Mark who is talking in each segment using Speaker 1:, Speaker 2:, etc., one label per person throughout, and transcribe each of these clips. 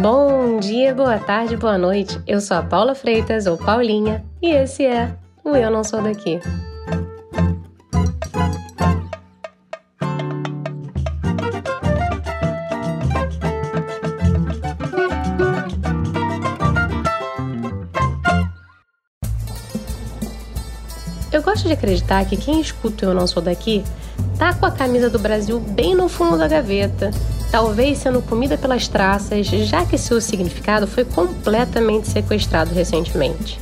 Speaker 1: Bom dia, boa tarde, boa noite. Eu sou a Paula Freitas, ou Paulinha, e esse é o Eu Não Sou Daqui. Eu gosto de acreditar que quem escuta Eu Não Sou Daqui tá com a camisa do Brasil bem no fundo da gaveta, talvez sendo comida pelas traças, já que seu significado foi completamente sequestrado recentemente.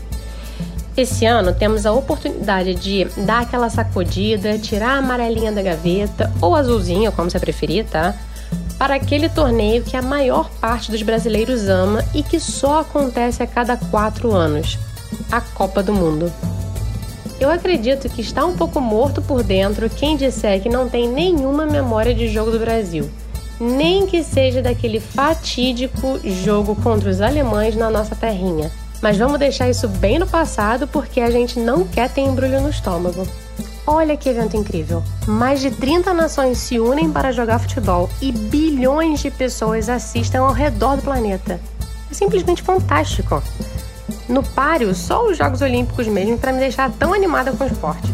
Speaker 1: Esse ano temos a oportunidade de dar aquela sacudida, tirar a amarelinha da gaveta, ou azulzinha, como você preferir, tá? Para aquele torneio que a maior parte dos brasileiros ama e que só acontece a cada quatro anos a Copa do Mundo. Eu acredito que está um pouco morto por dentro quem disser que não tem nenhuma memória de jogo do Brasil, nem que seja daquele fatídico jogo contra os alemães na nossa terrinha. Mas vamos deixar isso bem no passado porque a gente não quer ter embrulho no estômago. Olha que evento incrível! Mais de 30 nações se unem para jogar futebol e bilhões de pessoas assistem ao redor do planeta. É simplesmente fantástico! No páreo, só os Jogos Olímpicos mesmo para me deixar tão animada com o esporte.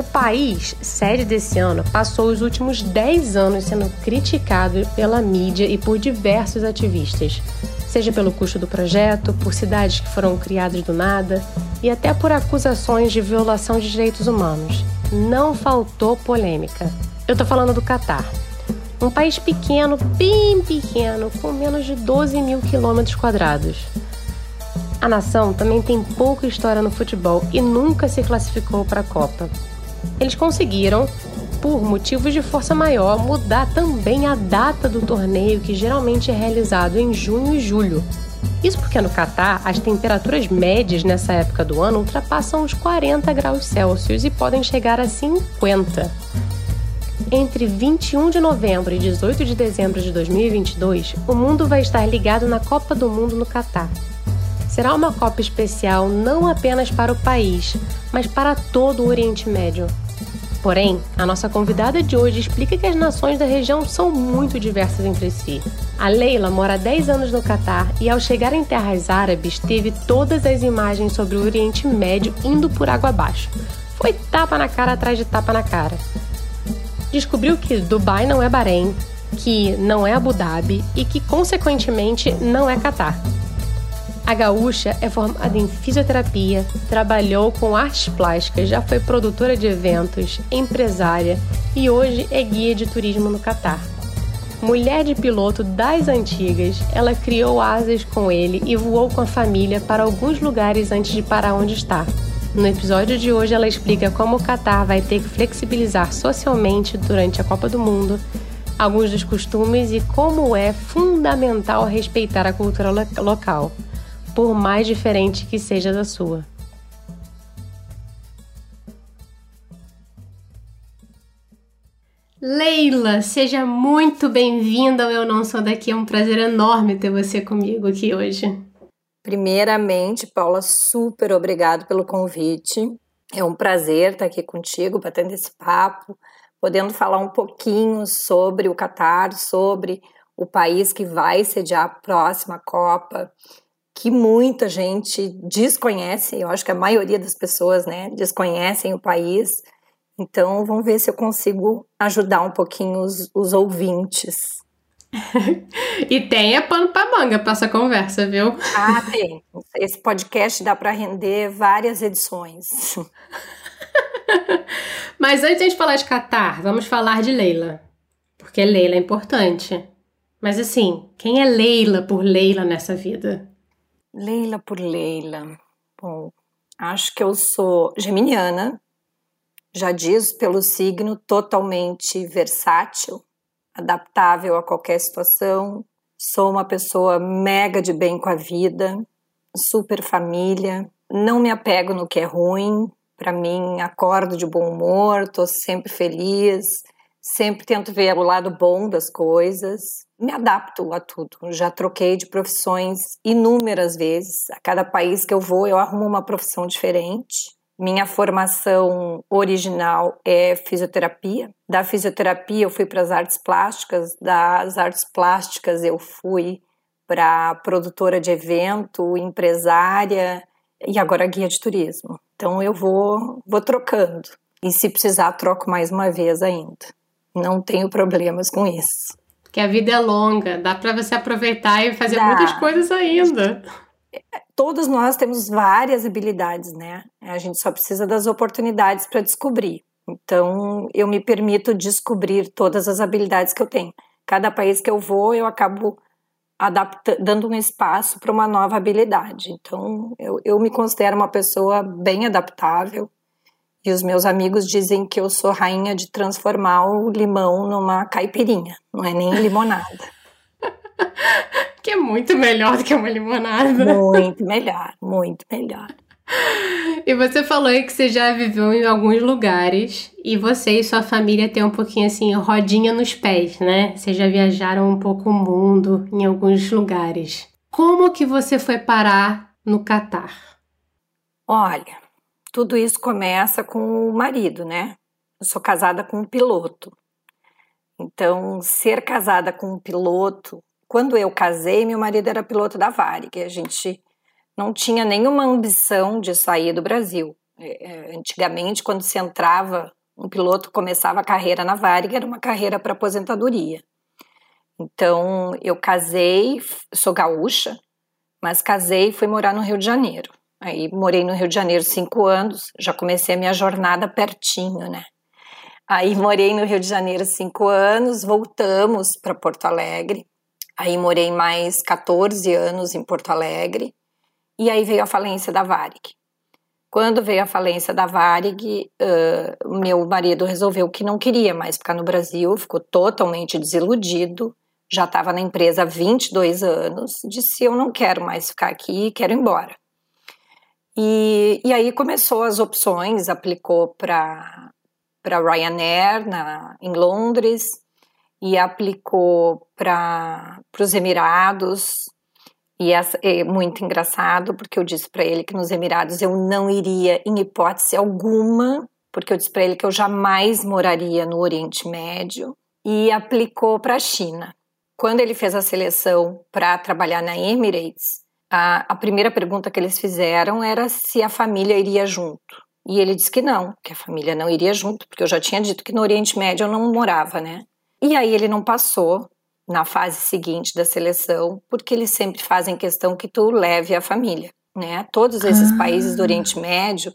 Speaker 1: O país, sede desse ano, passou os últimos 10 anos sendo criticado pela mídia e por diversos ativistas, seja pelo custo do projeto, por cidades que foram criadas do nada e até por acusações de violação de direitos humanos. Não faltou polêmica. Eu tô falando do Catar. Um país pequeno, bem pequeno, com menos de 12 mil quilômetros quadrados. A nação também tem pouca história no futebol e nunca se classificou para a Copa. Eles conseguiram, por motivos de força maior, mudar também a data do torneio, que geralmente é realizado em junho e julho. Isso porque no Catar as temperaturas médias nessa época do ano ultrapassam os 40 graus Celsius e podem chegar a 50. Entre 21 de novembro e 18 de dezembro de 2022, o mundo vai estar ligado na Copa do Mundo no Catar será uma Copa especial não apenas para o país, mas para todo o Oriente Médio. Porém, a nossa convidada de hoje explica que as nações da região são muito diversas entre si. A Leila mora há 10 anos no Catar e, ao chegar em terras árabes, teve todas as imagens sobre o Oriente Médio indo por água abaixo. Foi tapa na cara atrás de tapa na cara. Descobriu que Dubai não é Bahrein, que não é Abu Dhabi e que, consequentemente, não é Catar. A gaúcha é formada em fisioterapia, trabalhou com artes plásticas, já foi produtora de eventos, empresária e hoje é guia de turismo no Catar. Mulher de piloto das antigas, ela criou asas com ele e voou com a família para alguns lugares antes de parar onde está. No episódio de hoje, ela explica como o Catar vai ter que flexibilizar socialmente durante a Copa do Mundo, alguns dos costumes e como é fundamental respeitar a cultura local por mais diferente que seja da sua. Leila, seja muito bem-vinda ao Eu Não Sou Daqui. É um prazer enorme ter você comigo aqui hoje.
Speaker 2: Primeiramente, Paula, super obrigado pelo convite. É um prazer estar aqui contigo, batendo esse papo, podendo falar um pouquinho sobre o Catar, sobre o país que vai sediar a próxima Copa que muita gente desconhece, eu acho que a maioria das pessoas, né, desconhecem o país. Então, vamos ver se eu consigo ajudar um pouquinho os, os ouvintes.
Speaker 1: e tenha pano para manga para essa conversa, viu?
Speaker 2: Ah, tem. Esse podcast dá para render várias edições.
Speaker 1: Mas antes de falar de Catar, vamos falar de Leila. Porque Leila é importante. Mas assim, quem é Leila por Leila nessa vida?
Speaker 2: Leila por Leila. Bom, acho que eu sou geminiana, já diz pelo signo totalmente versátil, adaptável a qualquer situação. Sou uma pessoa mega de bem com a vida, super família, não me apego no que é ruim. Para mim, acordo de bom humor, tô sempre feliz, sempre tento ver o lado bom das coisas me adapto a tudo. Já troquei de profissões inúmeras vezes. A cada país que eu vou, eu arrumo uma profissão diferente. Minha formação original é fisioterapia. Da fisioterapia eu fui para as artes plásticas, das artes plásticas eu fui para produtora de evento, empresária e agora guia de turismo. Então eu vou, vou trocando. E se precisar, troco mais uma vez ainda. Não tenho problemas com isso.
Speaker 1: Que a vida é longa, dá para você aproveitar e fazer dá. muitas coisas ainda.
Speaker 2: Todos nós temos várias habilidades, né? A gente só precisa das oportunidades para descobrir. Então, eu me permito descobrir todas as habilidades que eu tenho. Cada país que eu vou, eu acabo dando um espaço para uma nova habilidade. Então, eu, eu me considero uma pessoa bem adaptável. E os meus amigos dizem que eu sou rainha de transformar o limão numa caipirinha, não é nem limonada.
Speaker 1: que é muito melhor do que uma limonada.
Speaker 2: Muito melhor, muito melhor.
Speaker 1: E você falou aí que você já viveu em alguns lugares e você e sua família têm um pouquinho assim, rodinha nos pés, né? Vocês já viajaram um pouco o mundo em alguns lugares. Como que você foi parar no Catar?
Speaker 2: Olha, tudo isso começa com o marido, né? Eu sou casada com um piloto. Então, ser casada com um piloto, quando eu casei, meu marido era piloto da Varig. A gente não tinha nenhuma ambição de sair do Brasil. É, é, antigamente, quando se entrava, um piloto começava a carreira na Varig, era uma carreira para aposentadoria. Então, eu casei, sou gaúcha, mas casei e fui morar no Rio de Janeiro. Aí morei no Rio de Janeiro cinco anos, já comecei a minha jornada pertinho, né? Aí morei no Rio de Janeiro cinco anos, voltamos para Porto Alegre. Aí morei mais 14 anos em Porto Alegre. E aí veio a falência da Varig. Quando veio a falência da Varig, uh, meu marido resolveu que não queria mais ficar no Brasil, ficou totalmente desiludido. Já estava na empresa há 22 anos, disse: Eu não quero mais ficar aqui, quero ir embora. E, e aí começou as opções, aplicou para Ryanair na, em Londres e aplicou para os Emirados, e é muito engraçado, porque eu disse para ele que nos Emirados eu não iria em hipótese alguma, porque eu disse para ele que eu jamais moraria no Oriente Médio, e aplicou para a China. Quando ele fez a seleção para trabalhar na Emirates, a, a primeira pergunta que eles fizeram era se a família iria junto. E ele disse que não, que a família não iria junto, porque eu já tinha dito que no Oriente Médio eu não morava, né? E aí ele não passou, na fase seguinte da seleção, porque eles sempre fazem questão que tu leve a família, né? Todos esses ah. países do Oriente Médio,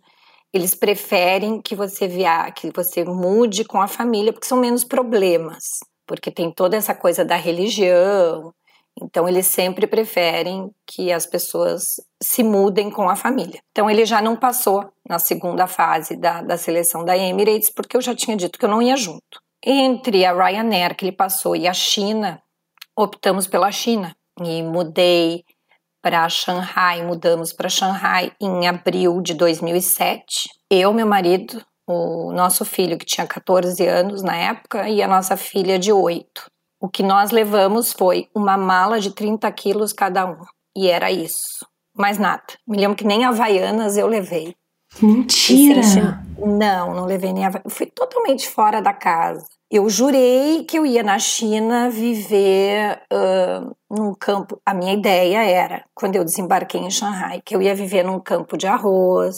Speaker 2: eles preferem que você via, que você mude com a família, porque são menos problemas, porque tem toda essa coisa da religião. Então eles sempre preferem que as pessoas se mudem com a família. Então ele já não passou na segunda fase da, da seleção da Emirates, porque eu já tinha dito que eu não ia junto. Entre a Ryanair que ele passou e a China, optamos pela China e mudei para Shanghai, mudamos para Shanghai em abril de 2007. Eu, meu marido, o nosso filho que tinha 14 anos na época e a nossa filha de 8. O que nós levamos foi uma mala de 30 quilos cada um. E era isso. Mais nada. Me lembro que nem Havaianas eu levei.
Speaker 1: Mentira!
Speaker 2: Não, não levei nem Havaianas. Fui totalmente fora da casa. Eu jurei que eu ia na China viver uh, num campo. A minha ideia era, quando eu desembarquei em Shanghai, que eu ia viver num campo de arroz,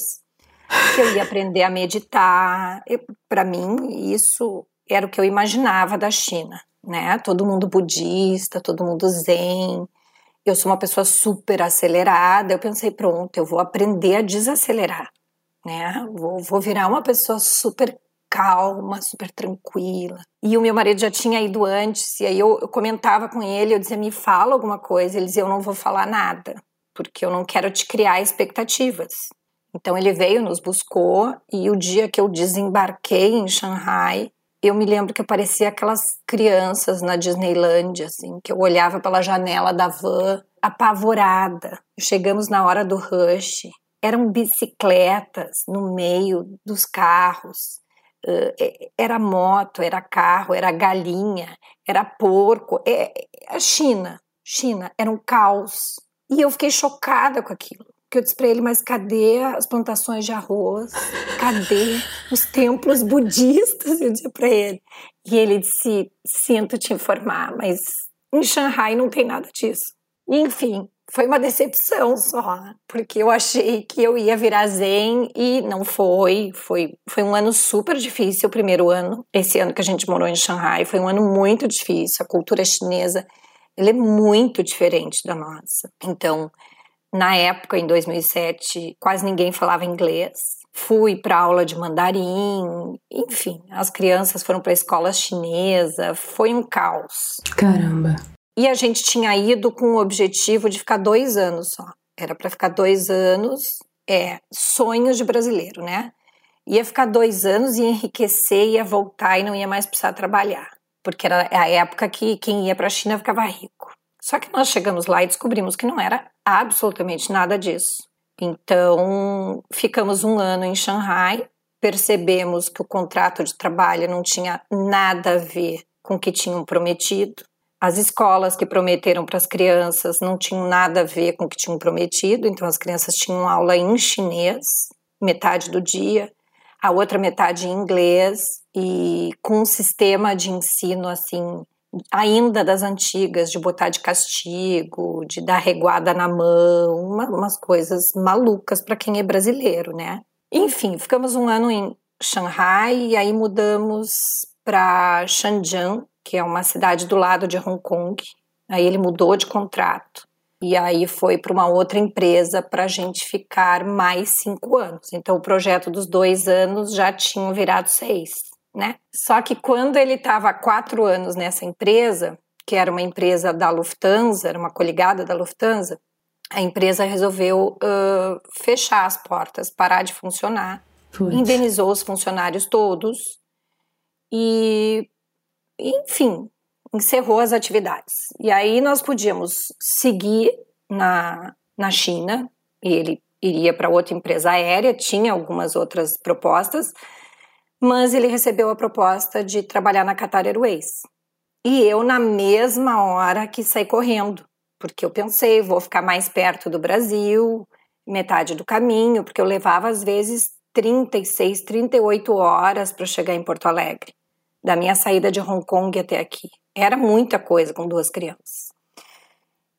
Speaker 2: que eu ia aprender a meditar. Para mim, isso era o que eu imaginava da China, né? Todo mundo budista, todo mundo zen. Eu sou uma pessoa super acelerada. Eu pensei, pronto, eu vou aprender a desacelerar, né? Vou, vou virar uma pessoa super calma, super tranquila. E o meu marido já tinha ido antes, e aí eu, eu comentava com ele, eu dizia, me fala alguma coisa. Ele dizia, eu não vou falar nada, porque eu não quero te criar expectativas. Então ele veio, nos buscou, e o dia que eu desembarquei em Shanghai, eu me lembro que parecia aquelas crianças na Disneyland, assim, que eu olhava pela janela da van, apavorada. Chegamos na hora do rush, eram bicicletas no meio dos carros, eh, era moto, era carro, era galinha, era porco, é, a China, China, era um caos. E eu fiquei chocada com aquilo. Que eu disse para ele, mas cadê as plantações de arroz? Cadê os templos budistas? Eu disse para ele. E ele disse: Sinto te informar, mas em Shanghai não tem nada disso. Enfim, foi uma decepção só, porque eu achei que eu ia virar zen e não foi. Foi, foi um ano super difícil, o primeiro ano. Esse ano que a gente morou em Xangai foi um ano muito difícil. A cultura chinesa ela é muito diferente da nossa. Então, na época, em 2007, quase ninguém falava inglês. Fui para aula de mandarim, enfim, as crianças foram para a escola chinesa, foi um caos.
Speaker 1: Caramba.
Speaker 2: E a gente tinha ido com o objetivo de ficar dois anos só. Era para ficar dois anos, é, sonhos de brasileiro, né? Ia ficar dois anos, ia enriquecer, ia voltar e não ia mais precisar trabalhar. Porque era a época que quem ia para a China ficava rico. Só que nós chegamos lá e descobrimos que não era absolutamente nada disso. Então, ficamos um ano em Xangai, percebemos que o contrato de trabalho não tinha nada a ver com o que tinham prometido. As escolas que prometeram para as crianças não tinham nada a ver com o que tinham prometido, então as crianças tinham aula em chinês, metade do dia, a outra metade em inglês, e com um sistema de ensino assim ainda das antigas, de botar de castigo, de dar reguada na mão, uma, umas coisas malucas para quem é brasileiro, né? Enfim, ficamos um ano em Shanghai e aí mudamos para Shenzhen, que é uma cidade do lado de Hong Kong. Aí ele mudou de contrato e aí foi para uma outra empresa para a gente ficar mais cinco anos. Então o projeto dos dois anos já tinha virado seis né? Só que quando ele estava há quatro anos nessa empresa, que era uma empresa da Lufthansa, era uma coligada da Lufthansa, a empresa resolveu uh, fechar as portas, parar de funcionar, Putz. indenizou os funcionários todos e, enfim, encerrou as atividades. E aí nós podíamos seguir na, na China, e ele iria para outra empresa aérea, tinha algumas outras propostas, mas ele recebeu a proposta de trabalhar na Qatar Airways. E eu, na mesma hora, que saí correndo, porque eu pensei, vou ficar mais perto do Brasil, metade do caminho, porque eu levava às vezes 36, 38 horas para chegar em Porto Alegre, da minha saída de Hong Kong até aqui. Era muita coisa com duas crianças.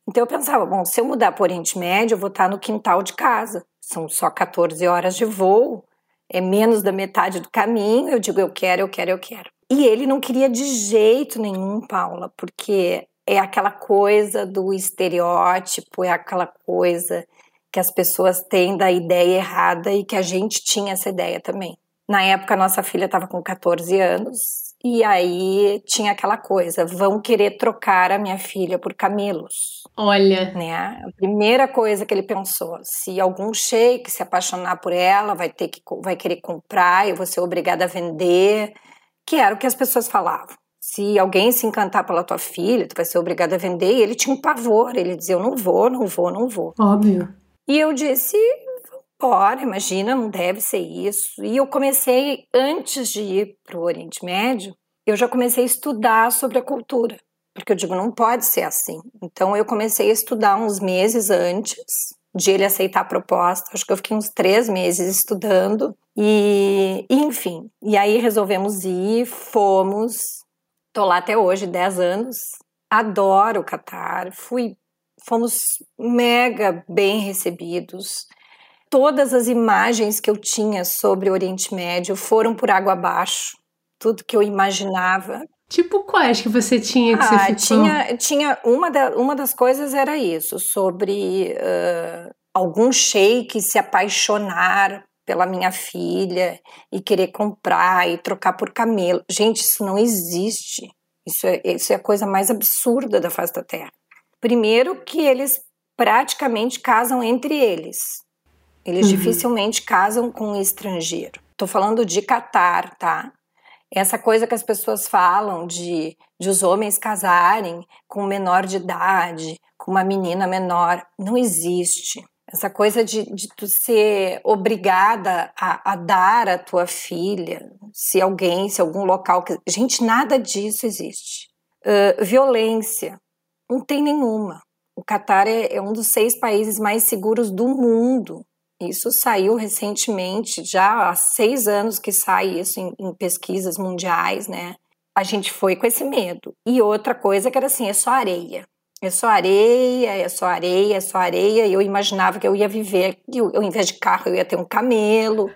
Speaker 2: Então eu pensava, bom, se eu mudar para o Oriente Médio, eu vou estar no quintal de casa. São só 14 horas de voo, é menos da metade do caminho, eu digo eu quero, eu quero, eu quero. E ele não queria de jeito nenhum, Paula, porque é aquela coisa do estereótipo, é aquela coisa que as pessoas têm da ideia errada e que a gente tinha essa ideia também. Na época, nossa filha estava com 14 anos e aí tinha aquela coisa, vão querer trocar a minha filha por camelos.
Speaker 1: Olha.
Speaker 2: Né? A primeira coisa que ele pensou, se algum sheik se apaixonar por ela, vai ter que vai querer comprar, eu vou ser obrigada a vender, que era o que as pessoas falavam. Se alguém se encantar pela tua filha, tu vai ser obrigada a vender. E ele tinha um pavor, ele dizia, eu não vou, não vou, não vou.
Speaker 1: Óbvio.
Speaker 2: E eu disse, Ora, imagina, não deve ser isso. E eu comecei, antes de ir para o Oriente Médio, eu já comecei a estudar sobre a cultura. Porque eu digo, não pode ser assim. Então eu comecei a estudar uns meses antes de ele aceitar a proposta. Acho que eu fiquei uns três meses estudando. E, enfim, e aí resolvemos ir, fomos. Tô lá até hoje, 10 anos. Adoro o Catar. Fui, fomos mega bem recebidos todas as imagens que eu tinha sobre o Oriente Médio foram por água abaixo. Tudo que eu imaginava.
Speaker 1: Tipo quais que você tinha que
Speaker 2: ah,
Speaker 1: você ficou?
Speaker 2: Tinha, tinha uma, da, uma das coisas era isso, sobre uh, algum sheik se apaixonar pela minha filha e querer comprar e trocar por camelo. Gente, isso não existe. Isso é, isso é a coisa mais absurda da face da Terra. Primeiro que eles praticamente casam entre eles. Eles uhum. dificilmente casam com um estrangeiro. Tô falando de Catar, tá? Essa coisa que as pessoas falam de, de os homens casarem com um menor de idade, com uma menina menor, não existe. Essa coisa de, de tu ser obrigada a, a, dar a tua filha, se alguém, se algum local. Gente, nada disso existe. Uh, violência, não tem nenhuma. O Catar é, é um dos seis países mais seguros do mundo. Isso saiu recentemente, já há seis anos que sai isso em, em, pesquisas mundiais, né? A gente foi com esse medo. E outra coisa que era assim, é só areia. É só areia, é só areia, é só areia. E eu imaginava que eu ia viver, eu, ao invés de carro, eu ia ter um camelo.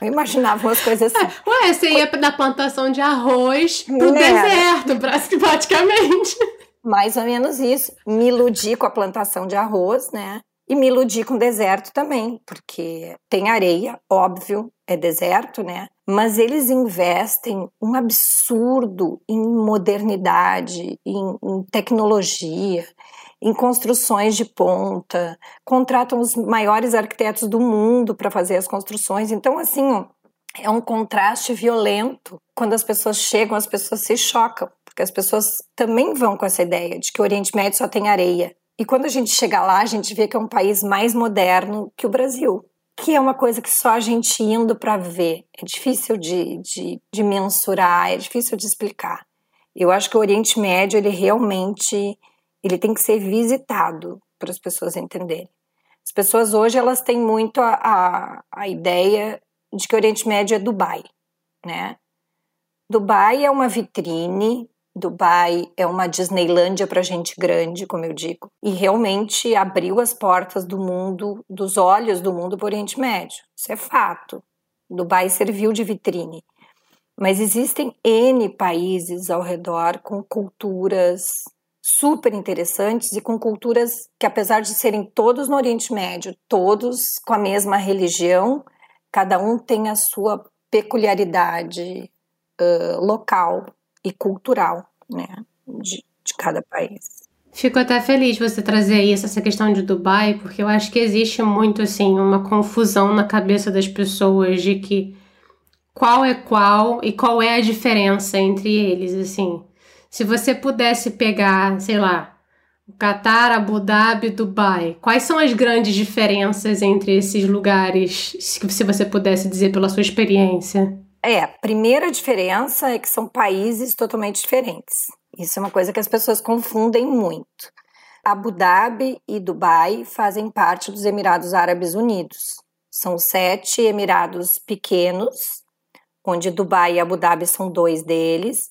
Speaker 2: Eu imaginava umas coisas assim.
Speaker 1: Ué, você ia da plantação de arroz pro né? deserto, praticamente.
Speaker 2: Mais ou menos isso. Me iludi com a plantação de arroz, né? E me iludi com deserto também, porque tem areia, óbvio, é deserto, né? Mas eles investem um absurdo em modernidade, em, em tecnologia, em construções de ponta, contratam os maiores arquitetos do mundo para fazer as construções. Então, assim, é um contraste violento. Quando as pessoas chegam, as pessoas se chocam, porque as pessoas também vão com essa ideia de que o Oriente Médio só tem areia. E quando a gente chega lá, a gente vê que é um país mais moderno que o Brasil, que é uma coisa que só a gente indo para ver. É difícil de, de, de mensurar, é difícil de explicar. Eu acho que o Oriente Médio, ele realmente ele tem que ser visitado para as pessoas entenderem. As pessoas hoje, elas têm muito a, a, a ideia de que o Oriente Médio é Dubai, né? Dubai é uma vitrine Dubai é uma Disneylândia para gente grande, como eu digo, e realmente abriu as portas do mundo, dos olhos do mundo para o Oriente Médio. Isso é fato. Dubai serviu de vitrine. Mas existem N países ao redor com culturas super interessantes e com culturas que, apesar de serem todos no Oriente Médio, todos com a mesma religião, cada um tem a sua peculiaridade uh, local e cultural, né, de, de cada país.
Speaker 1: Fico até feliz você trazer isso, essa questão de Dubai, porque eu acho que existe muito, assim, uma confusão na cabeça das pessoas de que qual é qual e qual é a diferença entre eles, assim. Se você pudesse pegar, sei lá, o Catar, Abu Dhabi, Dubai, quais são as grandes diferenças entre esses lugares, se você pudesse dizer pela sua experiência?
Speaker 2: É, a primeira diferença é que são países totalmente diferentes. Isso é uma coisa que as pessoas confundem muito. Abu Dhabi e Dubai fazem parte dos Emirados Árabes Unidos. São sete Emirados pequenos, onde Dubai e Abu Dhabi são dois deles,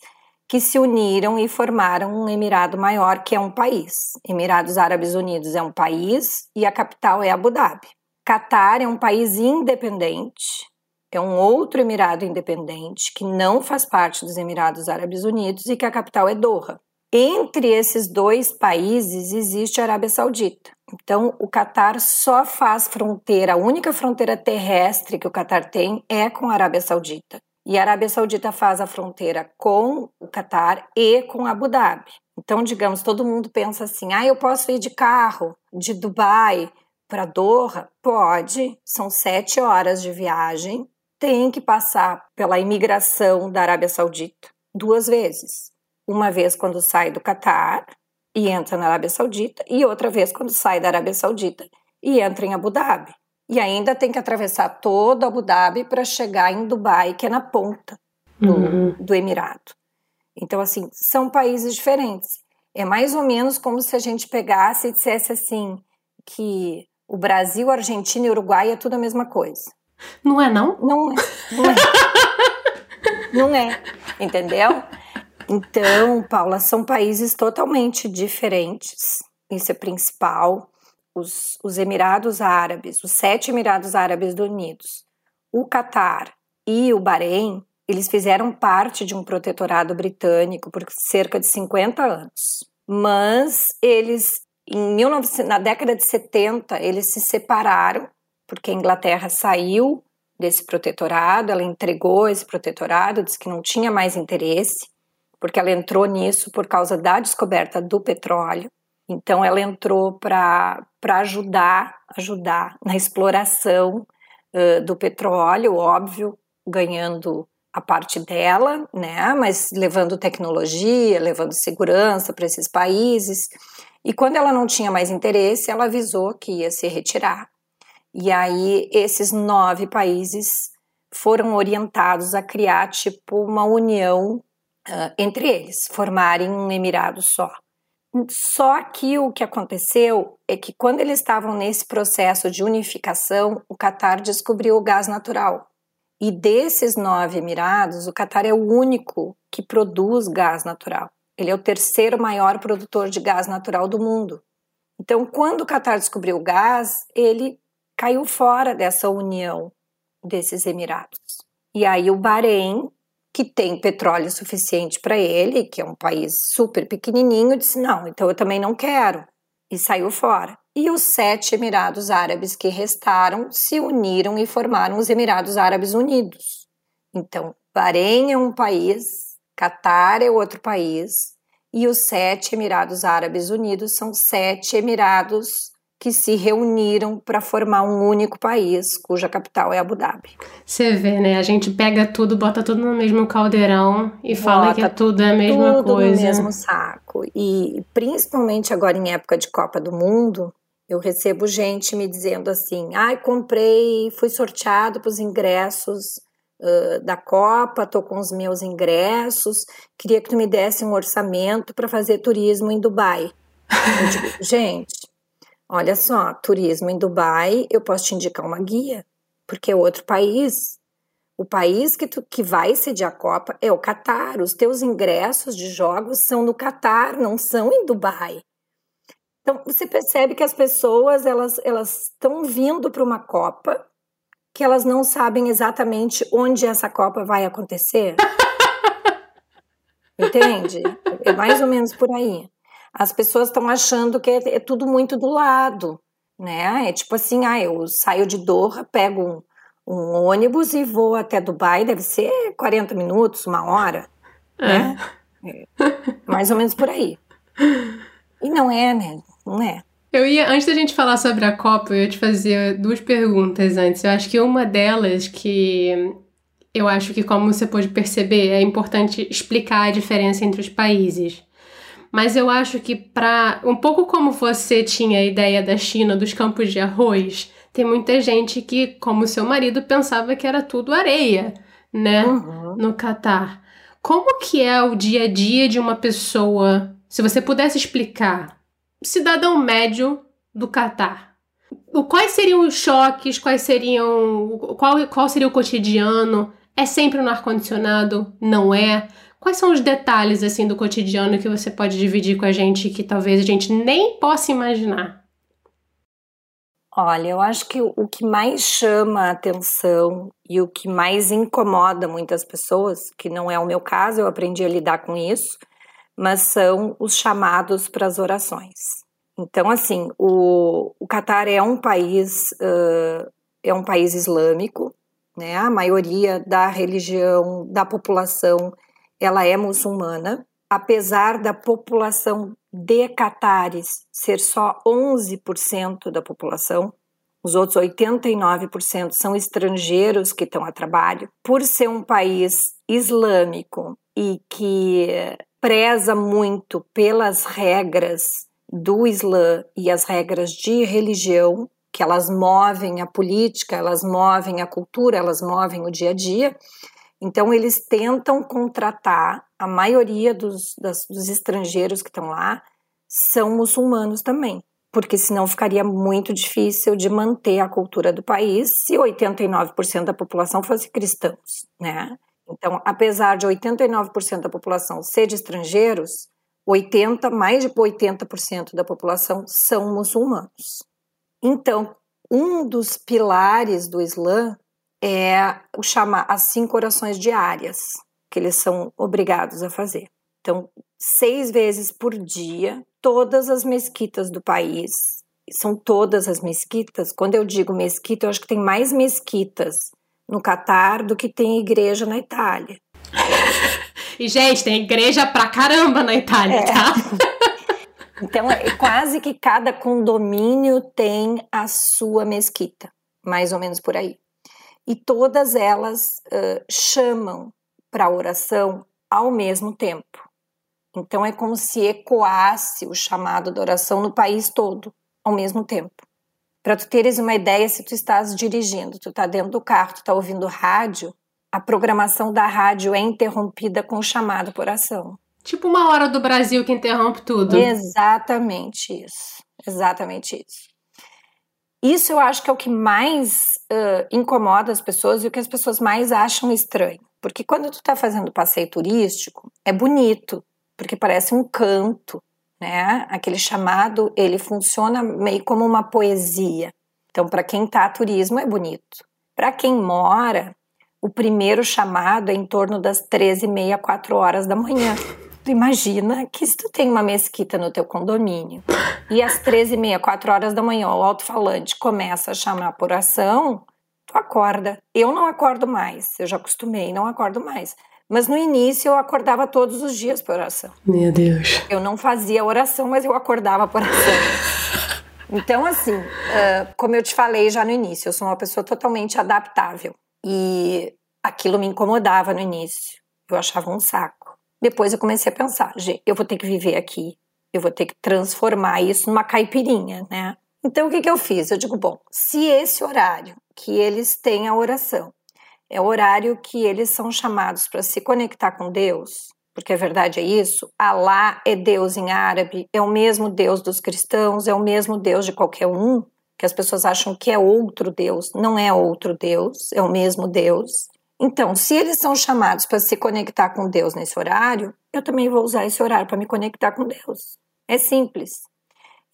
Speaker 2: que se uniram e formaram um Emirado maior, que é um país. Emirados Árabes Unidos é um país e a capital é Abu Dhabi. Catar é um país independente, é um outro Emirado independente que não faz parte dos Emirados Árabes Unidos e que a capital é Doha. Entre esses dois países existe a Arábia Saudita. Então, o Catar só faz fronteira, a única fronteira terrestre que o Catar tem é com a Arábia Saudita. E a Arábia Saudita faz a fronteira com o Catar e com Abu Dhabi. Então, digamos, todo mundo pensa assim: ah, eu posso ir de carro de Dubai para Doha? Pode, são sete horas de viagem tem que passar pela imigração da Arábia Saudita duas vezes. Uma vez quando sai do Catar e entra na Arábia Saudita, e outra vez quando sai da Arábia Saudita e entra em Abu Dhabi. E ainda tem que atravessar todo Abu Dhabi para chegar em Dubai, que é na ponta do, uhum. do Emirado. Então, assim, são países diferentes. É mais ou menos como se a gente pegasse e dissesse assim que o Brasil, a Argentina e Uruguai é tudo a mesma coisa.
Speaker 1: Não é, não?
Speaker 2: Não é. Não é. não é. Entendeu? Então, Paula, são países totalmente diferentes. Isso é principal. Os, os Emirados Árabes, os sete Emirados Árabes Unidos, o Catar e o Bahrein, eles fizeram parte de um protetorado britânico por cerca de 50 anos. Mas eles, em 19, na década de 70, eles se separaram porque a Inglaterra saiu desse protetorado, ela entregou esse protetorado, disse que não tinha mais interesse, porque ela entrou nisso por causa da descoberta do petróleo. Então ela entrou para ajudar, ajudar na exploração uh, do petróleo, óbvio, ganhando a parte dela, né, mas levando tecnologia, levando segurança para esses países. E quando ela não tinha mais interesse, ela avisou que ia se retirar e aí esses nove países foram orientados a criar tipo uma união uh, entre eles, formarem um emirado só. Só que o que aconteceu é que quando eles estavam nesse processo de unificação, o Catar descobriu o gás natural. E desses nove emirados, o Catar é o único que produz gás natural. Ele é o terceiro maior produtor de gás natural do mundo. Então, quando o Catar descobriu o gás, ele caiu fora dessa união desses Emirados. E aí o Bahrein, que tem petróleo suficiente para ele, que é um país super pequenininho, disse: não, então eu também não quero. E saiu fora. E os sete Emirados Árabes que restaram se uniram e formaram os Emirados Árabes Unidos. Então, Bahrein é um país, Catar é outro país, e os sete Emirados Árabes Unidos são sete Emirados que se reuniram para formar um único país, cuja capital é Abu Dhabi.
Speaker 1: Você vê, né? A gente pega tudo, bota tudo no mesmo caldeirão e bota fala que é tudo a mesma
Speaker 2: tudo
Speaker 1: coisa.
Speaker 2: Tudo no mesmo saco. E principalmente agora em época de Copa do Mundo, eu recebo gente me dizendo assim: ai, ah, comprei, fui sorteado para os ingressos uh, da Copa, tô com os meus ingressos, queria que tu me desse um orçamento para fazer turismo em Dubai. Digo, gente, Olha só, turismo em Dubai, eu posso te indicar uma guia, porque é outro país. O país que, tu, que vai sediar a Copa é o Catar. Os teus ingressos de jogos são no Catar, não são em Dubai. Então, você percebe que as pessoas elas elas estão vindo para uma Copa que elas não sabem exatamente onde essa Copa vai acontecer. Entende? É mais ou menos por aí as pessoas estão achando que é, é, tudo muito do lado, né? É tipo assim, ah, eu saio de Doha, pego um, um ônibus e vou até Dubai, deve ser 40 minutos, uma hora, é. né? É, mais ou menos por aí. E não é, né? Não é.
Speaker 1: Eu ia, antes da gente falar sobre a Copa, eu ia te fazer duas perguntas antes. Eu acho que uma delas que eu acho que, como você pode perceber, é importante explicar a diferença entre os países. Mas eu acho que para um pouco como você tinha a ideia da China dos campos de arroz, tem muita gente que, como seu marido, pensava que era tudo areia, né, uhum. no Catar. Como que é o dia a dia de uma pessoa, se você pudesse explicar, cidadão médio do Catar? Quais seriam os choques? Quais seriam. Qual, qual seria o cotidiano? É sempre no ar-condicionado? Não é? Quais são os detalhes assim do cotidiano que você pode dividir com a gente que talvez a gente nem possa imaginar?
Speaker 2: Olha, eu acho que o que mais chama a atenção e o que mais incomoda muitas pessoas, que não é o meu caso, eu aprendi a lidar com isso, mas são os chamados para as orações. Então, assim, o, o Catar é um país uh, é um país islâmico, né? A maioria da religião da população ela é muçulmana, apesar da população de Catares ser só 11% da população, os outros 89% são estrangeiros que estão a trabalho. Por ser um país islâmico e que preza muito pelas regras do Islã e as regras de religião, que elas movem a política, elas movem a cultura, elas movem o dia a dia, então, eles tentam contratar, a maioria dos, das, dos estrangeiros que estão lá são muçulmanos também, porque senão ficaria muito difícil de manter a cultura do país se 89% da população fosse cristãos, né? Então, apesar de 89% da população ser de estrangeiros, 80, mais de 80% da população são muçulmanos. Então, um dos pilares do Islã é o chamar as cinco orações diárias que eles são obrigados a fazer. Então, seis vezes por dia, todas as mesquitas do país, são todas as mesquitas. Quando eu digo mesquita, eu acho que tem mais mesquitas no Catar do que tem igreja na Itália.
Speaker 1: e, gente, tem igreja pra caramba na Itália, é. tá?
Speaker 2: então, é quase que cada condomínio tem a sua mesquita, mais ou menos por aí e todas elas uh, chamam para a oração ao mesmo tempo. Então é como se ecoasse o chamado da oração no país todo ao mesmo tempo. Para tu teres uma ideia, se tu estás dirigindo, tu está dentro do carro, tu está ouvindo rádio, a programação da rádio é interrompida com o chamado por oração.
Speaker 1: Tipo uma hora do Brasil que interrompe tudo.
Speaker 2: Exatamente isso. Exatamente isso. Isso eu acho que é o que mais uh, incomoda as pessoas e o que as pessoas mais acham estranho. Porque quando tu está fazendo passeio turístico, é bonito, porque parece um canto, né? Aquele chamado, ele funciona meio como uma poesia. Então, para quem tá turismo é bonito. Para quem mora, o primeiro chamado é em torno das 13 e meia, 4 horas da manhã. Tu imagina que se tu tem uma mesquita no teu condomínio e às 13 e meia, 4 horas da manhã o alto-falante começa a chamar por oração, tu acorda. Eu não acordo mais, eu já acostumei, não acordo mais. Mas no início eu acordava todos os dias por oração.
Speaker 1: Meu Deus.
Speaker 2: Eu não fazia oração, mas eu acordava por oração. Então, assim, como eu te falei já no início, eu sou uma pessoa totalmente adaptável. E aquilo me incomodava no início. Eu achava um saco. Depois eu comecei a pensar, eu vou ter que viver aqui. Eu vou ter que transformar isso numa caipirinha, né? Então, o que, que eu fiz? Eu digo, bom, se esse horário que eles têm a oração é o horário que eles são chamados para se conectar com Deus, porque a verdade é isso, Alá é Deus em árabe, é o mesmo Deus dos cristãos, é o mesmo Deus de qualquer um, que as pessoas acham que é outro Deus, não é outro Deus, é o mesmo Deus. Então, se eles são chamados para se conectar com Deus nesse horário, eu também vou usar esse horário para me conectar com Deus. É simples.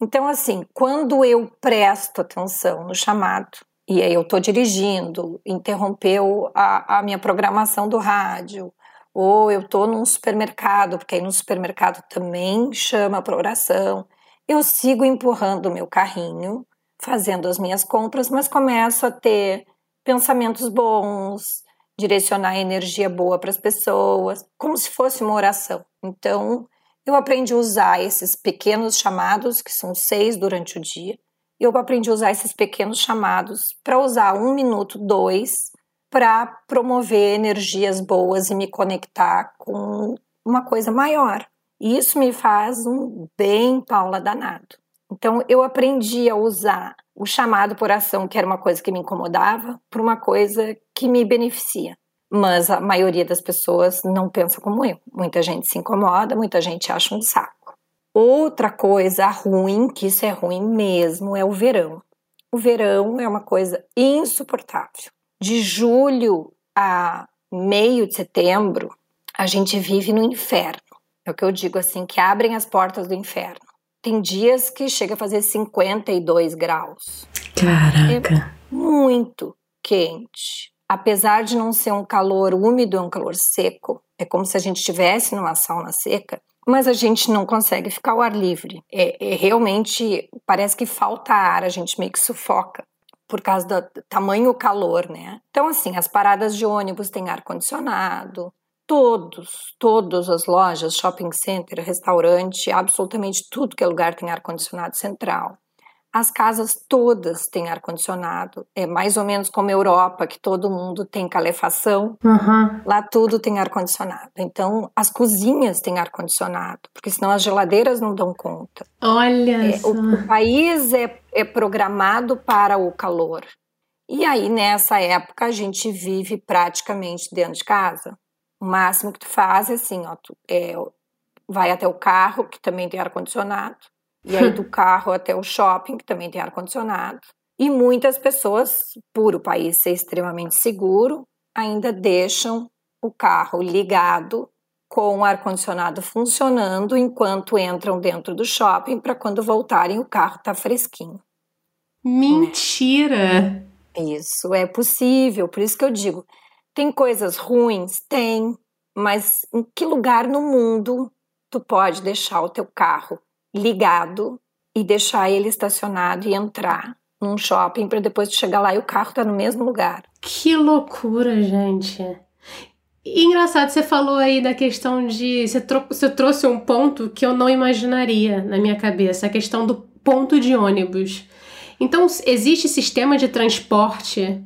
Speaker 2: Então, assim, quando eu presto atenção no chamado, e aí eu estou dirigindo, interrompeu a, a, minha programação do rádio, ou eu estou num supermercado, porque aí no supermercado também chama para oração. Eu sigo empurrando o meu carrinho, fazendo as minhas compras, mas começo a ter pensamentos bons, direcionar energia boa para as pessoas, como se fosse uma oração. Então, eu aprendi a usar esses pequenos chamados, que são seis durante o dia, eu aprendi a usar esses pequenos chamados para usar um minuto, dois, para promover energias boas e me conectar com uma coisa maior. E isso me faz um bem Paula danado. Então eu aprendi a usar o chamado por ação, que era uma coisa que me incomodava, para uma coisa que me beneficia. Mas a maioria das pessoas não pensa como eu. Muita gente se incomoda, muita gente acha um saco. Outra coisa ruim, que isso é ruim mesmo, é o verão. O verão é uma coisa insuportável. De julho a meio de setembro, a gente vive no inferno. É o que eu digo assim, que abrem as portas do inferno. Tem dias que chega a fazer 52 graus.
Speaker 1: Caraca.
Speaker 2: É muito quente. Apesar de não ser um calor úmido, é um calor seco. É como se a gente estivesse numa sauna seca mas a gente não consegue ficar ao ar livre. É, é, realmente parece que falta ar, a gente meio que sufoca por causa do tamanho calor, né? Então, assim, as paradas de ônibus têm ar condicionado, todos, todas as lojas, shopping center, restaurante, absolutamente tudo que é lugar tem ar condicionado central. As casas todas têm ar-condicionado. É mais ou menos como a Europa, que todo mundo tem calefação.
Speaker 1: Uhum.
Speaker 2: Lá tudo tem ar-condicionado. Então, as cozinhas têm ar-condicionado, porque senão as geladeiras não dão conta.
Speaker 1: Olha é,
Speaker 2: o, o, país é, é programado para o calor. E aí, nessa época, a gente vive praticamente dentro de casa. O máximo que tu faz é assim, ó, tu, é, vai até o carro, que também tem ar-condicionado, e aí do carro até o shopping, que também tem ar-condicionado. E muitas pessoas, por o país ser extremamente seguro, ainda deixam o carro ligado com o ar-condicionado funcionando enquanto entram dentro do shopping para quando voltarem o carro tá fresquinho.
Speaker 1: Mentira!
Speaker 2: Isso é possível, por isso que eu digo, tem coisas ruins, tem, mas em que lugar no mundo tu pode deixar o teu carro ligado e deixar ele estacionado e entrar num shopping para depois chegar lá e o carro tá no mesmo lugar.
Speaker 1: Que loucura, gente. E engraçado, você falou aí da questão de. Você, trou você trouxe um ponto que eu não imaginaria na minha cabeça, a questão do ponto de ônibus. Então, existe sistema de transporte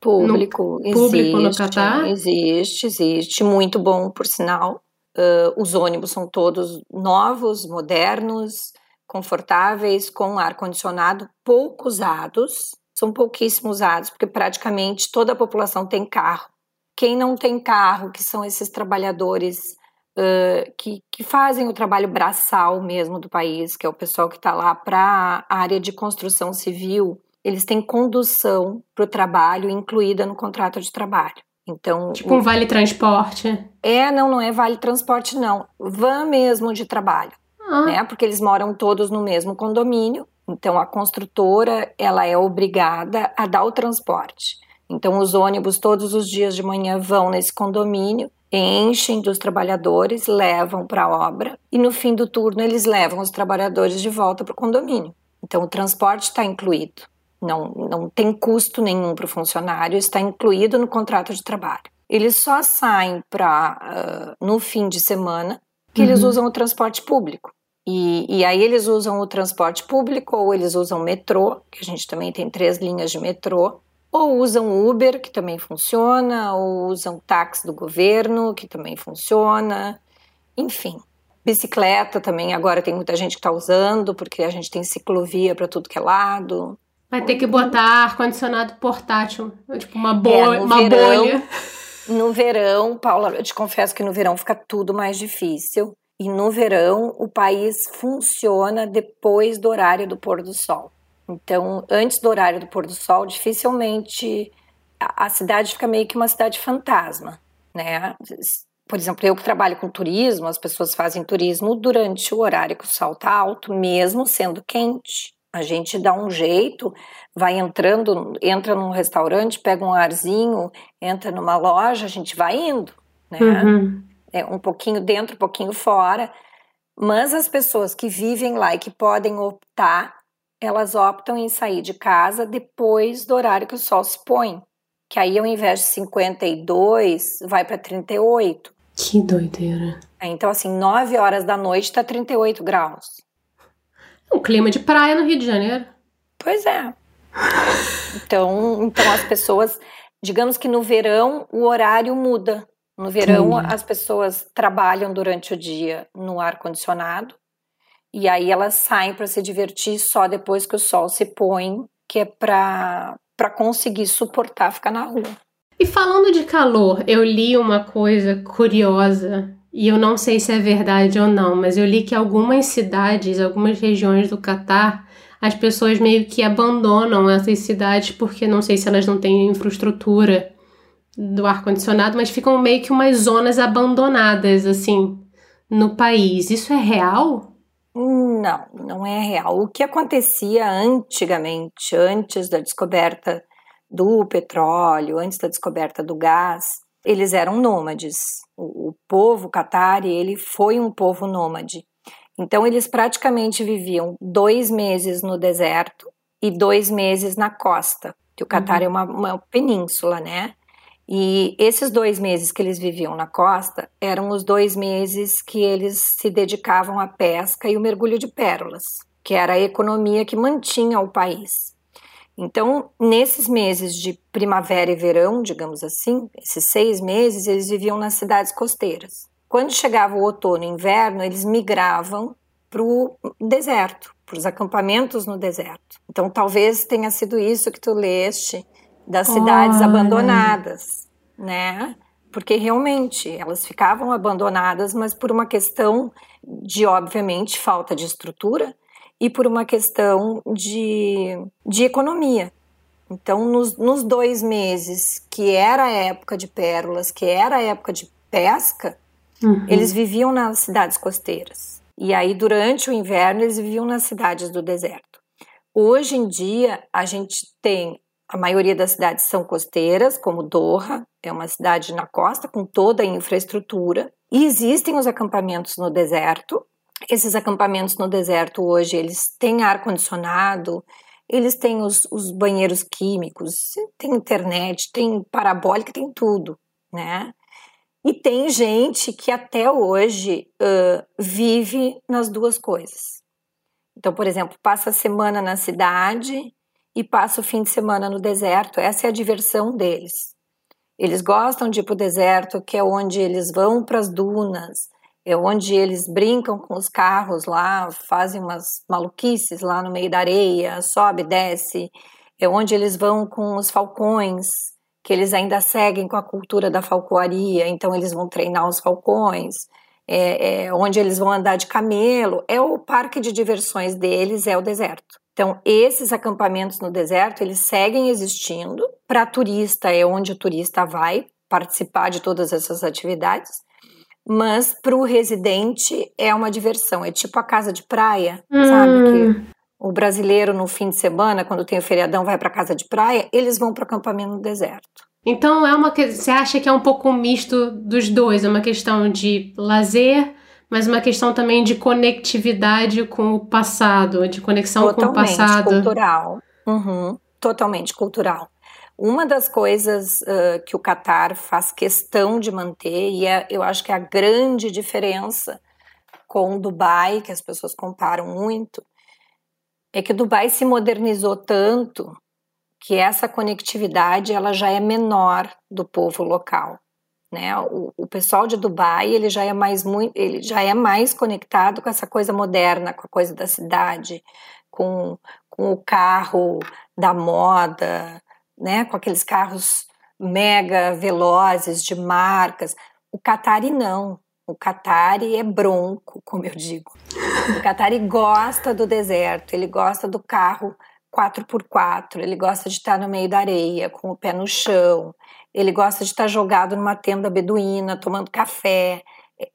Speaker 2: público,
Speaker 1: no, público no Catar?
Speaker 2: Existe, existe. Muito bom, por sinal. Uh, os ônibus são todos novos, modernos, confortáveis, com ar-condicionado, pouco usados, são pouquíssimo usados, porque praticamente toda a população tem carro. Quem não tem carro, que são esses trabalhadores uh, que, que fazem o trabalho braçal mesmo do país, que é o pessoal que está lá para a área de construção civil, eles têm condução para o trabalho incluída no contrato de trabalho. Então,
Speaker 1: tipo um vale transporte.
Speaker 2: É, não, não é vale transporte não. Van mesmo de trabalho, ah. né? Porque eles moram todos no mesmo condomínio. Então a construtora, ela é obrigada a dar o transporte. Então os ônibus todos os dias de manhã vão nesse condomínio, enchem dos trabalhadores, levam para a obra e no fim do turno eles levam os trabalhadores de volta para o condomínio. Então o transporte está incluído. Não, não tem custo nenhum para o funcionário, está incluído no contrato de trabalho. Eles só saem para uh, no fim de semana que uhum. eles usam o transporte público. E, e, aí eles usam o transporte público ou eles usam metrô, que a gente também tem três linhas de metrô, ou usam Uber, que também funciona, ou usam táxi do governo, que também funciona, enfim. Bicicleta também, agora tem muita gente que está usando, porque a gente tem ciclovia para tudo que é lado.
Speaker 1: Vai ter que botar ar-condicionado portátil, tipo uma, bo é, uma verão, bolha.
Speaker 2: No verão, Paula, eu te confesso que no verão fica tudo mais difícil. E no verão, o país funciona depois do horário do pôr do sol. Então, antes do horário do pôr do sol, dificilmente a, a cidade fica meio que uma cidade fantasma, né? Por exemplo, eu que trabalho com turismo, as pessoas fazem turismo durante o horário que o sol está alto, mesmo sendo quente. A gente dá um jeito, vai entrando, entra num restaurante, pega um arzinho, entra numa loja, a gente vai indo, né? Uhum. É um pouquinho dentro, um pouquinho fora. Mas as pessoas que vivem lá e que podem optar, elas optam em sair de casa depois do horário que o sol se põe. Que aí, ao invés de 52, vai para 38.
Speaker 1: Que doideira.
Speaker 2: É, então, assim, 9 horas da noite tá 38 graus.
Speaker 1: Um clima de praia no Rio de Janeiro.
Speaker 2: Pois é. Então, então as pessoas, digamos que no verão o horário muda. No verão Sim. as pessoas trabalham durante o dia no ar condicionado e aí elas saem para se divertir só depois que o sol se põe, que é para para conseguir suportar ficar na rua.
Speaker 1: E falando de calor, eu li uma coisa curiosa e eu não sei se é verdade ou não, mas eu li que algumas cidades, algumas regiões do Catar, as pessoas meio que abandonam essas cidades porque não sei se elas não têm infraestrutura do ar-condicionado, mas ficam meio que umas zonas abandonadas, assim, no país. Isso é real?
Speaker 2: Não, não é real. O que acontecia antigamente, antes da descoberta do petróleo, antes da descoberta do gás, eles eram nômades. O, o povo catari, ele foi um povo nômade. Então, eles praticamente viviam dois meses no deserto e dois meses na costa, que o Catar uhum. é uma, uma península, né? E esses dois meses que eles viviam na costa eram os dois meses que eles se dedicavam à pesca e o mergulho de pérolas, que era a economia que mantinha o país. Então, nesses meses de primavera e verão, digamos assim, esses seis meses, eles viviam nas cidades costeiras. Quando chegava o outono e inverno, eles migravam para o deserto, para os acampamentos no deserto. Então, talvez tenha sido isso que tu leste das cidades oh, abandonadas, né? Porque realmente elas ficavam abandonadas, mas por uma questão de, obviamente, falta de estrutura e por uma questão de, de economia. Então, nos, nos dois meses que era a época de pérolas, que era a época de pesca, uhum. eles viviam nas cidades costeiras. E aí, durante o inverno, eles viviam nas cidades do deserto. Hoje em dia, a gente tem a maioria das cidades são costeiras, como Doha, é uma cidade na costa com toda a infraestrutura. E existem os acampamentos no deserto, esses acampamentos no deserto hoje, eles têm ar-condicionado, eles têm os, os, banheiros químicos, tem internet, tem parabólica, tem tudo, né? E tem gente que até hoje uh, vive nas duas coisas. Então, por exemplo, passa a semana na cidade e passa o fim de semana no deserto. Essa é a diversão deles. Eles gostam de ir para o deserto, que é onde eles vão para as dunas, é onde eles brincam com os carros lá, fazem umas maluquices lá no meio da areia, sobe, desce, é onde eles vão com os falcões, que eles ainda seguem com a cultura da falcoaria, então eles vão treinar os falcões, é, é onde eles vão andar de camelo, é o parque de diversões deles, é o deserto. Então, esses acampamentos no deserto, eles seguem existindo. Para turista, é onde o turista vai participar de todas essas atividades, mas para o residente é uma diversão, é tipo a casa de praia, hum. sabe? Que o brasileiro no fim de semana, quando tem o feriadão, vai para casa de praia, eles vão para o acampamento no deserto.
Speaker 1: Então é uma você acha que é um pouco um misto dos dois, é uma questão de lazer, mas uma questão também de conectividade com o passado, de conexão
Speaker 2: Totalmente
Speaker 1: com o passado.
Speaker 2: Cultural. Uhum. Totalmente cultural. Uma das coisas uh, que o Qatar faz questão de manter, e é, eu acho que é a grande diferença com Dubai, que as pessoas comparam muito, é que Dubai se modernizou tanto que essa conectividade ela já é menor do povo local. Né? O, o, pessoal de Dubai ele já é mais muito, ele já é mais conectado com essa coisa moderna, com a coisa da cidade, com, com o carro da moda, né? Com aqueles carros mega velozes de marcas. O Qatari não. O Qatari é bronco, como eu digo. O Qatari gosta do deserto, ele gosta do carro 4x4, ele gosta de estar no meio da areia, com o pé no chão, ele gosta de estar jogado numa tenda beduína, tomando café,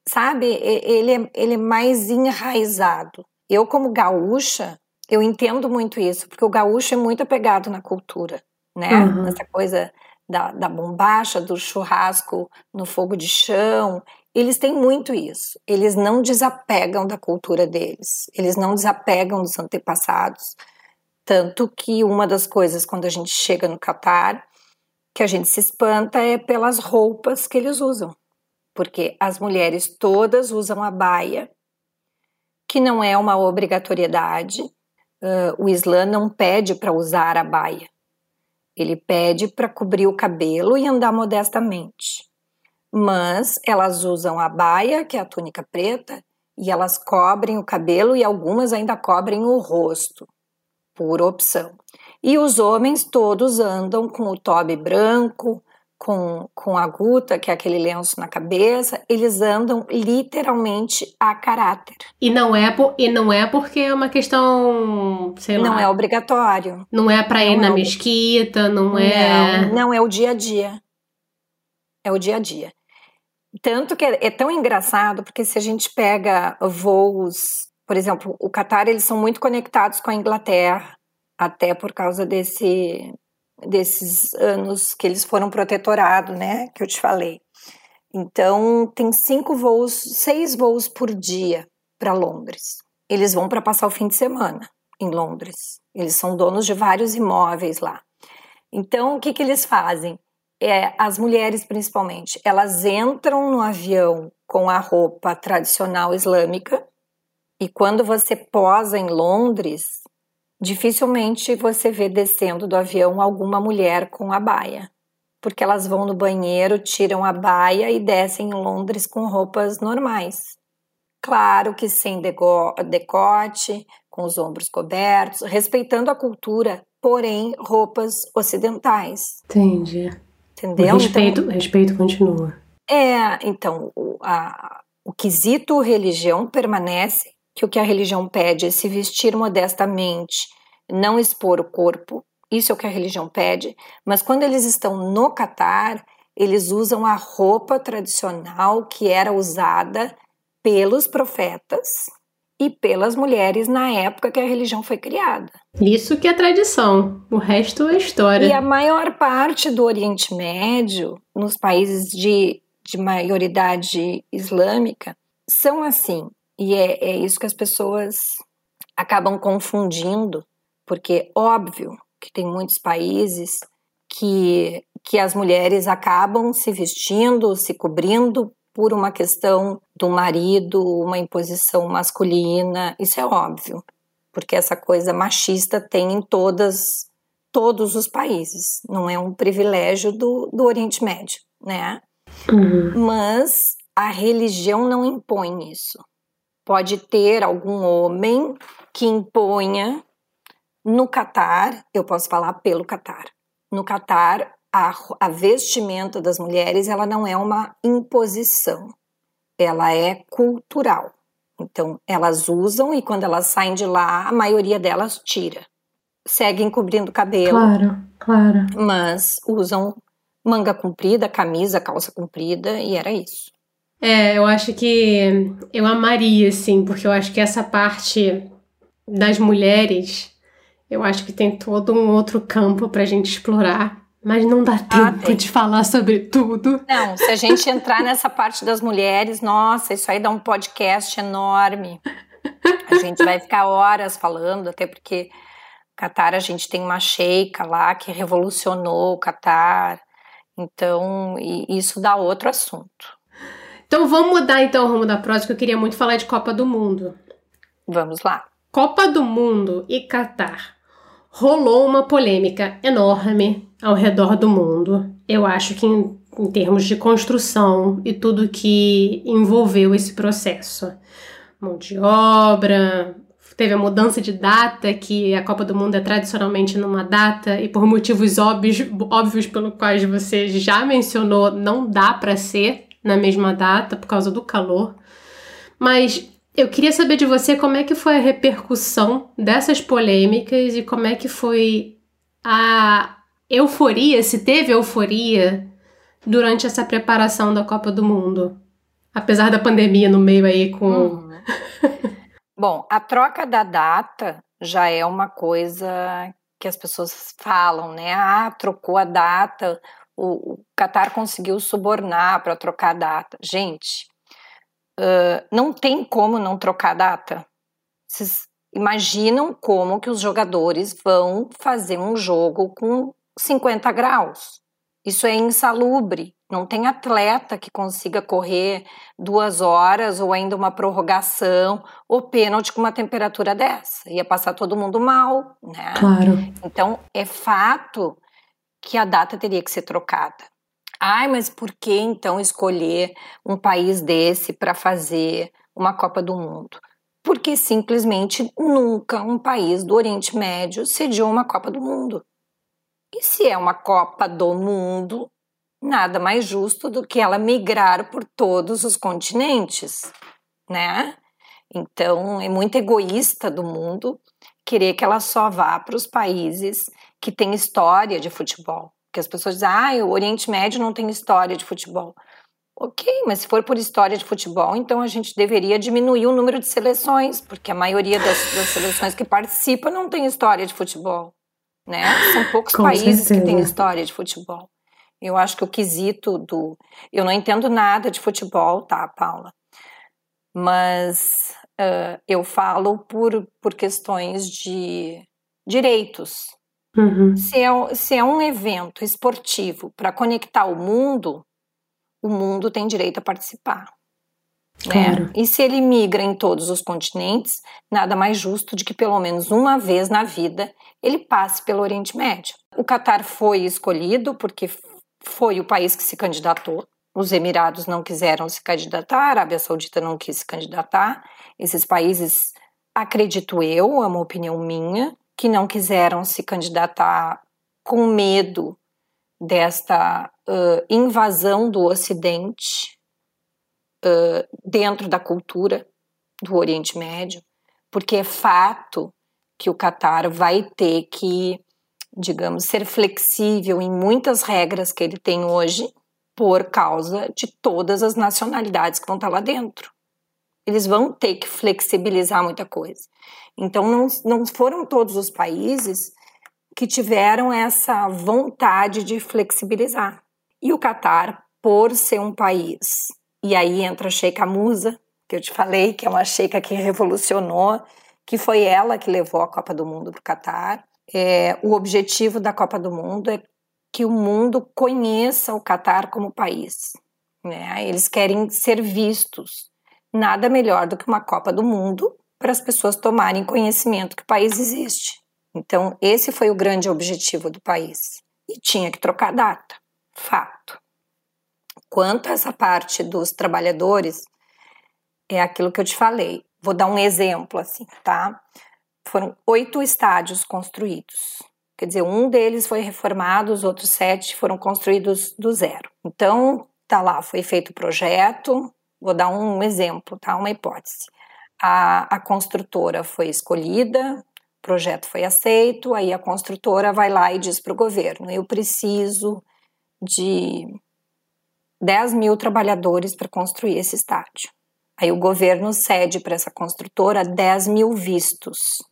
Speaker 2: sabe? Ele é, ele é mais enraizado. Eu, como gaúcha, eu entendo muito isso, porque o gaúcho é muito apegado na cultura, né? Uhum. Essa coisa da, da bombacha, do churrasco no fogo de chão. Eles têm muito isso. Eles não desapegam da cultura deles, eles não desapegam dos antepassados. Tanto que uma das coisas quando a gente chega no Catar, que a gente se espanta é pelas roupas que eles usam. Porque as mulheres todas usam a baia, que não é uma obrigatoriedade. Uh, o Islã não pede para usar a baia. Ele pede para cobrir o cabelo e andar modestamente mas elas usam a baia, que é a túnica preta, e elas cobrem o cabelo e algumas ainda cobrem o rosto, por opção. E os homens todos andam com o tobe branco, com, com a guta, que é aquele lenço na cabeça, eles andam literalmente a caráter.
Speaker 1: E não é, por, e não é porque é uma questão, sei
Speaker 2: lá.
Speaker 1: Não
Speaker 2: é obrigatório.
Speaker 1: Não é para ir não na é mesquita, não é.
Speaker 2: Não, não é o dia a dia. É o dia a dia. Tanto que é, é, tão engraçado, porque se a gente pega voos, por exemplo, o Qatar, eles são muito conectados com a Inglaterra, até por causa desse, desses anos que eles foram protetorados, né, que eu te falei. Então, tem cinco voos, seis voos por dia para Londres. Eles vão para passar o fim de semana em Londres. Eles são donos de vários imóveis lá. Então, o que, que eles fazem? é, as mulheres principalmente, elas entram no avião com a roupa tradicional islâmica e quando você posa em Londres, dificilmente você vê descendo do avião alguma mulher com a baia, porque elas vão no banheiro, tiram a baia e descem em Londres com roupas normais. Claro que sem decote, com os ombros cobertos, respeitando a cultura, porém roupas ocidentais.
Speaker 1: Entendi.
Speaker 2: Entendeu?
Speaker 1: O respeito, então, respeito continua.
Speaker 2: É, então, o, a, o quesito religião permanece, que o que a religião pede é se vestir modestamente, não expor o corpo, isso é o que a religião pede, mas quando eles estão no Catar, eles usam a roupa tradicional que era usada pelos profetas e pelas mulheres na época que a religião foi criada.
Speaker 1: Isso que é tradição, o resto é história.
Speaker 2: E a maior parte do Oriente Médio, nos países de, de maioridade islâmica, são assim. E é, é isso que as pessoas acabam confundindo, porque óbvio que tem muitos países que, que as mulheres acabam se vestindo, se cobrindo por uma questão do marido, uma imposição masculina, isso é óbvio, porque essa coisa machista tem em todas todos os países, não é um privilégio do, do Oriente Médio, né? Uhum. Mas a religião não impõe isso. Pode ter algum homem que imponha no Catar, eu posso falar pelo Catar. No Catar, a, a vestimenta das mulheres ela não é uma imposição, ela é cultural. Então, elas usam e quando elas saem de lá, a maioria delas tira. Seguem cobrindo o cabelo.
Speaker 1: Claro, claro.
Speaker 2: Mas usam manga comprida, camisa, calça comprida, e era isso.
Speaker 1: É, eu acho que eu amaria, sim, porque eu acho que essa parte das mulheres, eu acho que tem todo um outro campo pra gente explorar. Mas não dá ah, tempo ah, de falar sobre tudo.
Speaker 2: Não, se a gente entrar nessa parte das mulheres, nossa, isso aí dá um podcast enorme. A gente vai ficar horas falando, até porque Catar a gente tem uma sheika lá que revolucionou o Catar. Então, isso dá outro assunto.
Speaker 1: Então vamos mudar então o rumo da prosa, que eu queria muito falar de Copa do Mundo.
Speaker 2: Vamos lá.
Speaker 1: Copa do Mundo e Catar. Rolou uma polêmica enorme ao redor do mundo. Eu acho que em, em termos de construção e tudo que envolveu esse processo. Mão de obra, teve a mudança de data, que a Copa do Mundo é tradicionalmente numa data, e por motivos óbvios, óbvios pelos quais você já mencionou, não dá para ser na mesma data por causa do calor. Mas eu queria saber de você como é que foi a repercussão dessas polêmicas e como é que foi a euforia, se teve euforia durante essa preparação da Copa do Mundo. Apesar da pandemia no meio aí com. Uhum.
Speaker 2: Bom, a troca da data já é uma coisa que as pessoas falam, né? Ah, trocou a data, o, o Qatar conseguiu subornar para trocar a data. Gente, uh, não tem como não trocar a data. Vocês imaginam como que os jogadores vão fazer um jogo com 50 graus? Isso é insalubre. Não tem atleta que consiga correr duas horas ou ainda uma prorrogação ou pênalti com uma temperatura dessa. Ia passar todo mundo mal, né?
Speaker 1: Claro.
Speaker 2: Então, é fato que a data teria que ser trocada. Ai, mas por que então escolher um país desse para fazer uma Copa do Mundo? Porque simplesmente nunca um país do Oriente Médio sediou uma Copa do Mundo. E se é uma Copa do Mundo, nada mais justo do que ela migrar por todos os continentes, né? Então é muito egoísta do mundo querer que ela só vá para os países que têm história de futebol. Que as pessoas dizem, ah, o Oriente Médio não tem história de futebol. Ok, mas se for por história de futebol, então a gente deveria diminuir o número de seleções, porque a maioria das, das seleções que participam não tem história de futebol. Né? São poucos Com países certeza. que têm história de futebol. Eu acho que o quesito do. Eu não entendo nada de futebol, tá, Paula? Mas uh, eu falo por, por questões de direitos.
Speaker 1: Uhum.
Speaker 2: Se, é, se é um evento esportivo para conectar o mundo, o mundo tem direito a participar. Né? Claro. Né? E se ele migra em todos os continentes, nada mais justo de que pelo menos uma vez na vida ele passe pelo Oriente Médio. O Catar foi escolhido porque foi o país que se candidatou. Os Emirados não quiseram se candidatar, a Arábia Saudita não quis se candidatar. Esses países, acredito eu, é uma opinião minha, que não quiseram se candidatar com medo desta uh, invasão do Ocidente uh, dentro da cultura do Oriente Médio, porque é fato que o Catar vai ter que, digamos, ser flexível em muitas regras que ele tem hoje por causa de todas as nacionalidades que vão estar lá dentro. Eles vão ter que flexibilizar muita coisa. Então, não, não foram todos os países que tiveram essa vontade de flexibilizar. E o Catar, por ser um país, e aí entra a Sheikha Musa, que eu te falei, que é uma sheikha que revolucionou que foi ela que levou a Copa do Mundo para o Catar. É, o objetivo da Copa do Mundo é que o mundo conheça o Catar como país. Né? Eles querem ser vistos. Nada melhor do que uma Copa do Mundo para as pessoas tomarem conhecimento que o país existe. Então, esse foi o grande objetivo do país. E tinha que trocar data. Fato. Quanto a essa parte dos trabalhadores, é aquilo que eu te falei. Vou dar um exemplo assim, tá? Foram oito estádios construídos. Quer dizer, um deles foi reformado, os outros sete foram construídos do zero. Então, tá lá, foi feito o projeto. Vou dar um exemplo, tá? Uma hipótese. A, a construtora foi escolhida, o projeto foi aceito, aí a construtora vai lá e diz para o governo: eu preciso de 10 mil trabalhadores para construir esse estádio. Aí o governo cede para essa construtora 10 mil vistos.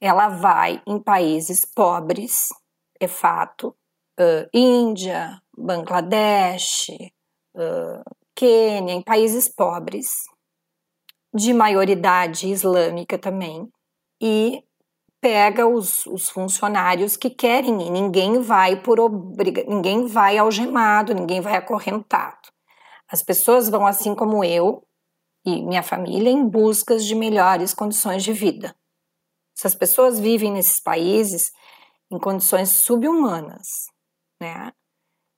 Speaker 2: Ela vai em países pobres, é fato, uh, Índia, Bangladesh, uh, Quênia, em países pobres, de maioridade islâmica também, e pega os, os, funcionários que querem ir. Ninguém vai por obriga, ninguém vai algemado, ninguém vai acorrentado. As pessoas vão assim como eu e minha família em busca de melhores condições de vida. Essas pessoas vivem nesses países em condições subhumanas, né?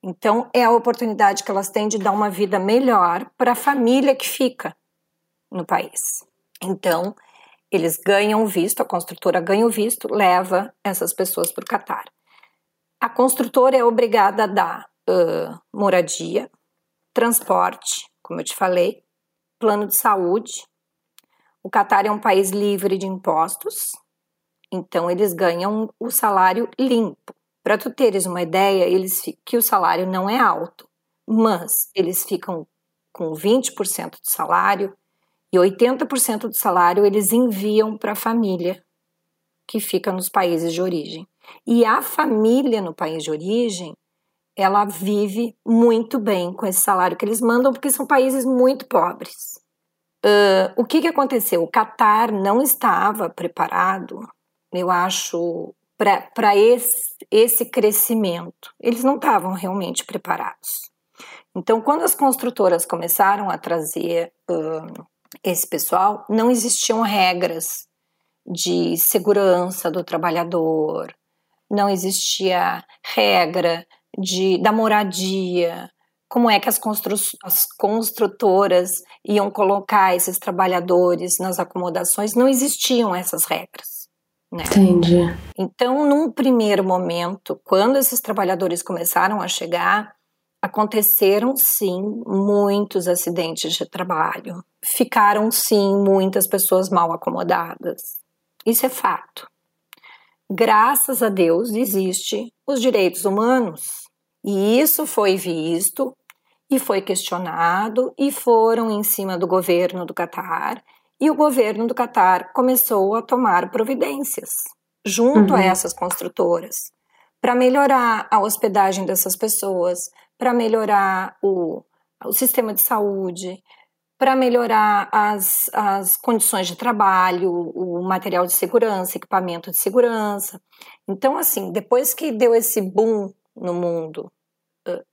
Speaker 2: Então é a oportunidade que elas têm de dar uma vida melhor para a família que fica no país. Então eles ganham visto, a construtora ganha o visto, leva essas pessoas para o Catar. A construtora é obrigada a dar uh, moradia, transporte, como eu te falei, plano de saúde. O Catar é um país livre de impostos, então eles ganham o salário limpo. Para tu teres uma ideia, eles que o salário não é alto, mas eles ficam com 20% do salário e 80% do salário eles enviam para a família que fica nos países de origem. E a família no país de origem, ela vive muito bem com esse salário que eles mandam, porque são países muito pobres. Uh, o que, que aconteceu? O Catar não estava preparado, eu acho, para esse, esse crescimento. Eles não estavam realmente preparados. Então, quando as construtoras começaram a trazer uh, esse pessoal, não existiam regras de segurança do trabalhador, não existia regra de, da moradia, como é que as, constru as construtoras iam colocar esses trabalhadores nas acomodações, não existiam essas regras. Né?
Speaker 1: Entendi.
Speaker 2: Então, num primeiro momento, quando esses trabalhadores começaram a chegar, Aconteceram sim muitos acidentes de trabalho. Ficaram sim muitas pessoas mal acomodadas. Isso é fato. Graças a Deus existe os direitos humanos. E isso foi visto e foi questionado e foram em cima do governo do Catar e o governo do Catar começou a tomar providências junto uhum. a essas construtoras para melhorar a hospedagem dessas pessoas, para melhorar o, o sistema de saúde, para melhorar as, as condições de trabalho, o material de segurança, equipamento de segurança. Então, assim, depois que deu esse boom no mundo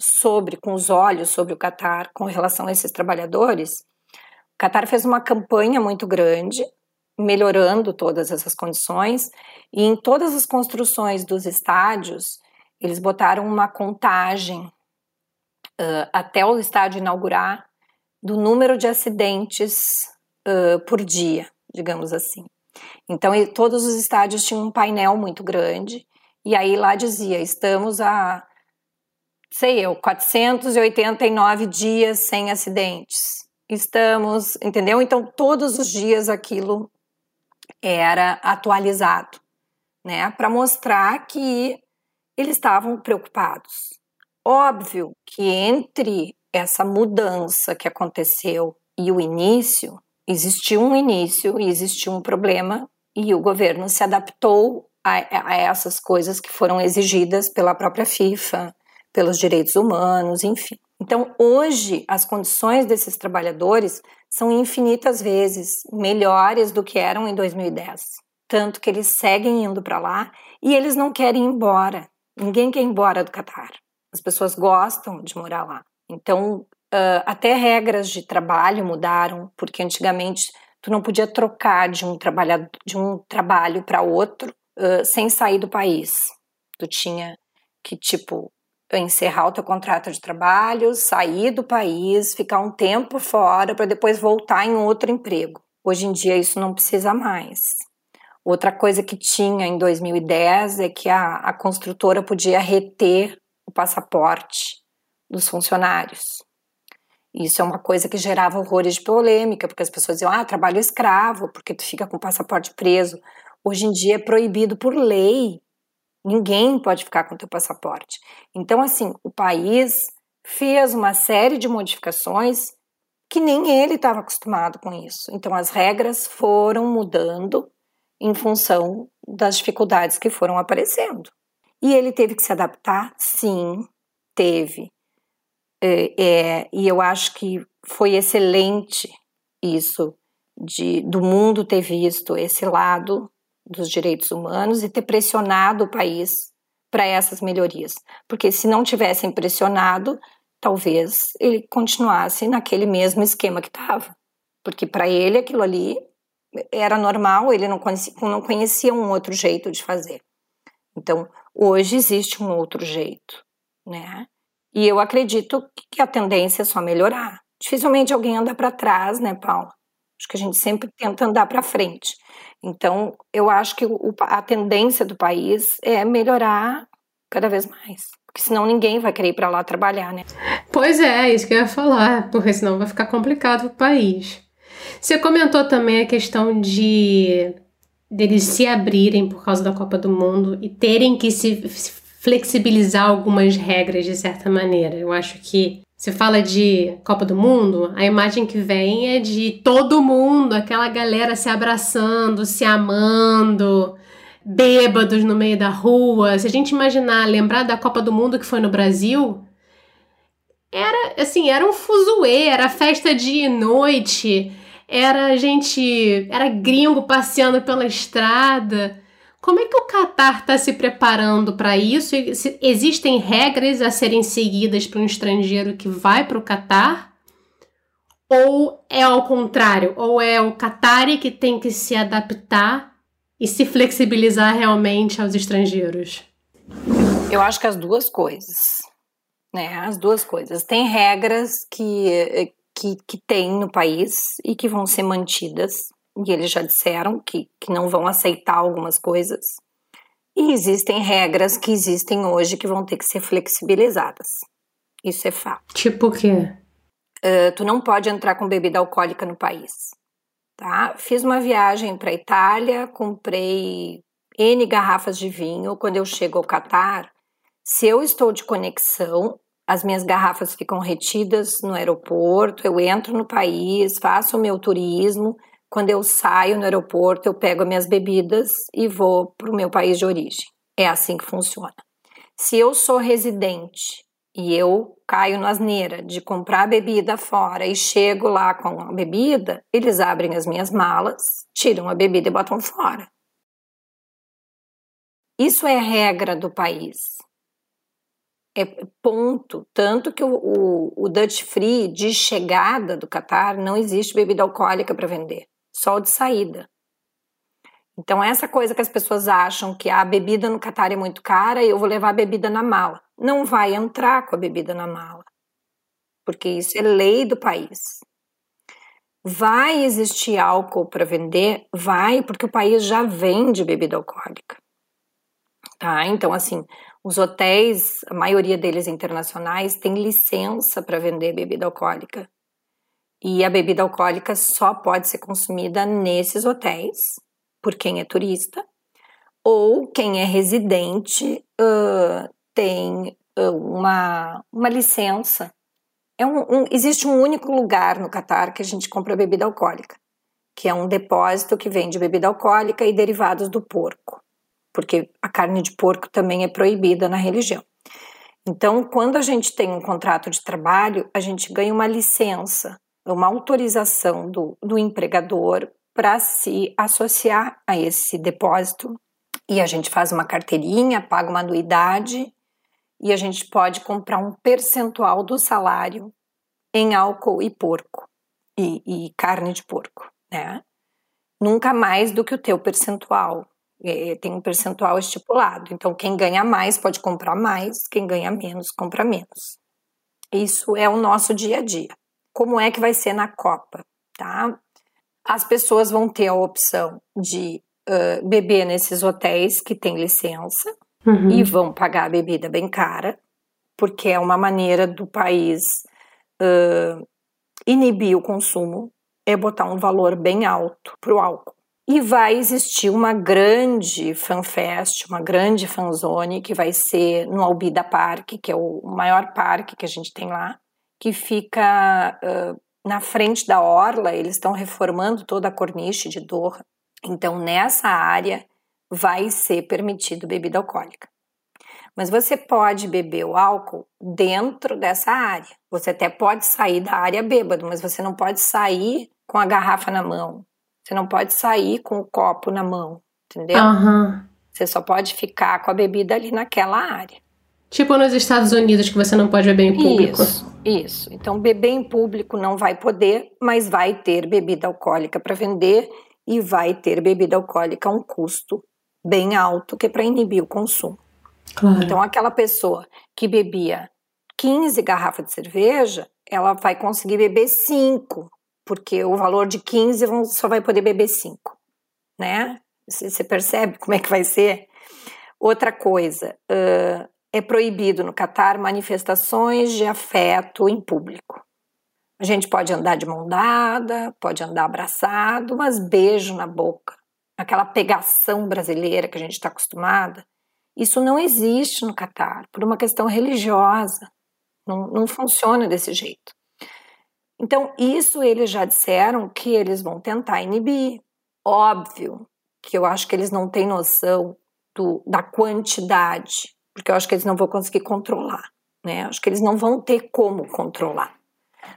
Speaker 2: sobre, com os olhos sobre o Catar com relação a esses trabalhadores, o Catar fez uma campanha muito grande, melhorando todas essas condições, e em todas as construções dos estádios, eles botaram uma contagem uh, até o estádio inaugurar do número de acidentes uh, por dia, digamos assim. Então, todos os estádios tinham um painel muito grande, e aí lá dizia: estamos a, sei eu, 489 dias sem acidentes. Estamos, entendeu? Então, todos os dias aquilo era atualizado, né, para mostrar que eles estavam preocupados. Óbvio que entre essa mudança que aconteceu e o início, existiu um início e existiu um problema, e o governo se adaptou a, a essas coisas que foram exigidas pela própria FIFA, pelos direitos humanos, enfim. Então, hoje, as condições desses trabalhadores são infinitas vezes melhores do que eram em 2010. Tanto que eles seguem indo para lá e eles não querem ir embora. Ninguém quer ir embora do Catar. As pessoas gostam de morar lá. Então, até regras de trabalho mudaram, porque antigamente tu não podia trocar de um, trabalho de um trabalho para outro sem sair do país. Tu tinha que, tipo, encerrar o teu contrato de trabalho, sair do país, ficar um tempo fora para depois voltar em outro emprego. Hoje em dia isso não precisa mais. Outra coisa que tinha em 2010 é que a, a construtora podia reter o passaporte dos funcionários. Isso é uma coisa que gerava horrores de polêmica, porque as pessoas diziam, ah, trabalho escravo, porque tu fica com o passaporte preso. Hoje em dia é proibido por lei Ninguém pode ficar com o teu passaporte. Então, assim, o país fez uma série de modificações que nem ele estava acostumado com isso. Então, as regras foram mudando em função das dificuldades que foram aparecendo. E ele teve que se adaptar? Sim, teve. É, é, e eu acho que foi excelente isso de, do mundo ter visto esse lado dos direitos humanos e ter pressionado o país para essas melhorias. Porque se não tivessem pressionado, talvez ele continuasse naquele mesmo esquema que estava. Porque para ele aquilo ali era normal, ele não conhecia, não conhecia um outro jeito de fazer. Então, hoje existe um outro jeito, né? E eu acredito que a tendência é só melhorar. Dificilmente alguém anda para trás, né, Paula? Acho que a gente sempre tenta andar para frente. Então, eu acho que o, a tendência do país é melhorar cada vez mais. Porque senão ninguém vai querer ir para lá trabalhar, né?
Speaker 1: Pois é, é, isso que eu ia falar, porque senão vai ficar complicado o país. Você comentou também a questão de deles se abrirem por causa da Copa do Mundo e terem que se flexibilizar algumas regras de certa maneira. Eu acho que você fala de Copa do Mundo, a imagem que vem é de todo mundo, aquela galera se abraçando, se amando, bêbados no meio da rua. Se a gente imaginar, lembrar da Copa do Mundo que foi no Brasil, era assim, era um fuzuê, era festa de noite, era gente, era gringo passeando pela estrada. Como é que o Catar está se preparando para isso? Existem regras a serem seguidas para um estrangeiro que vai para o Catar? Ou é ao contrário? Ou é o Qatari que tem que se adaptar e se flexibilizar realmente aos estrangeiros?
Speaker 2: Eu acho que as duas coisas. Né? As duas coisas. Tem regras que, que, que tem no país e que vão ser mantidas e eles já disseram que, que não vão aceitar algumas coisas. E existem regras que existem hoje que vão ter que ser flexibilizadas. Isso é fato.
Speaker 1: Tipo o quê?
Speaker 2: Uh, tu não pode entrar com bebida alcoólica no país. Tá? Fiz uma viagem para Itália, comprei N garrafas de vinho. Quando eu chego ao Catar, se eu estou de conexão, as minhas garrafas ficam retidas no aeroporto, eu entro no país, faço o meu turismo quando eu saio no aeroporto, eu pego as minhas bebidas e vou para o meu país de origem. É assim que funciona. Se eu sou residente e eu caio na asneira de comprar bebida fora e chego lá com a bebida, eles abrem as minhas malas, tiram a bebida e botam fora. Isso é regra do país. É ponto. Tanto que o, o, o Dutch Free de chegada do Catar não existe bebida alcoólica para vender só de saída. Então, essa coisa que as pessoas acham que a bebida no Catar é muito cara e eu vou levar a bebida na mala. Não vai entrar com a bebida na mala, porque isso é lei do país. Vai existir álcool para vender? Vai, porque o país já vende bebida alcoólica. Tá? Então, assim, os hotéis, a maioria deles internacionais, tem licença para vender bebida alcoólica. E a bebida alcoólica só pode ser consumida nesses hotéis, por quem é turista, ou quem é residente uh, tem uh, uma, uma licença. É um, um, existe um único lugar no Catar que a gente compra bebida alcoólica, que é um depósito que vende bebida alcoólica e derivados do porco, porque a carne de porco também é proibida na religião. Então, quando a gente tem um contrato de trabalho, a gente ganha uma licença uma autorização do, do empregador para se associar a esse depósito e a gente faz uma carteirinha, paga uma anuidade e a gente pode comprar um percentual do salário em álcool e porco e, e carne de porco, né? Nunca mais do que o teu percentual. É, tem um percentual estipulado. Então, quem ganha mais pode comprar mais, quem ganha menos compra menos. Isso é o nosso dia a dia como é que vai ser na Copa, tá? As pessoas vão ter a opção de uh, beber nesses hotéis que têm licença uhum. e vão pagar a bebida bem cara, porque é uma maneira do país uh, inibir o consumo, é botar um valor bem alto para o álcool. E vai existir uma grande fanfest, uma grande fanzone, que vai ser no Albida Park, que é o maior parque que a gente tem lá, que fica uh, na frente da orla, eles estão reformando toda a corniche de Doha. Então, nessa área vai ser permitido bebida alcoólica. Mas você pode beber o álcool dentro dessa área. Você até pode sair da área bêbado, mas você não pode sair com a garrafa na mão. Você não pode sair com o copo na mão, entendeu?
Speaker 1: Uhum.
Speaker 2: Você só pode ficar com a bebida ali naquela área.
Speaker 1: Tipo nos Estados Unidos, que você não pode beber em público.
Speaker 2: Isso, isso. Então, beber em público não vai poder, mas vai ter bebida alcoólica para vender e vai ter bebida alcoólica a um custo bem alto, que é para inibir o consumo.
Speaker 1: Claro.
Speaker 2: Então, aquela pessoa que bebia 15 garrafas de cerveja, ela vai conseguir beber 5, porque o valor de 15 só vai poder beber 5, né? Você percebe como é que vai ser? Outra coisa, uh, é proibido no Catar manifestações de afeto em público. A gente pode andar de mão dada, pode andar abraçado, mas beijo na boca, aquela pegação brasileira que a gente está acostumada, isso não existe no Catar, por uma questão religiosa. Não, não funciona desse jeito. Então, isso eles já disseram que eles vão tentar inibir. Óbvio que eu acho que eles não têm noção do, da quantidade, porque eu acho que eles não vão conseguir controlar. Né? Acho que eles não vão ter como controlar.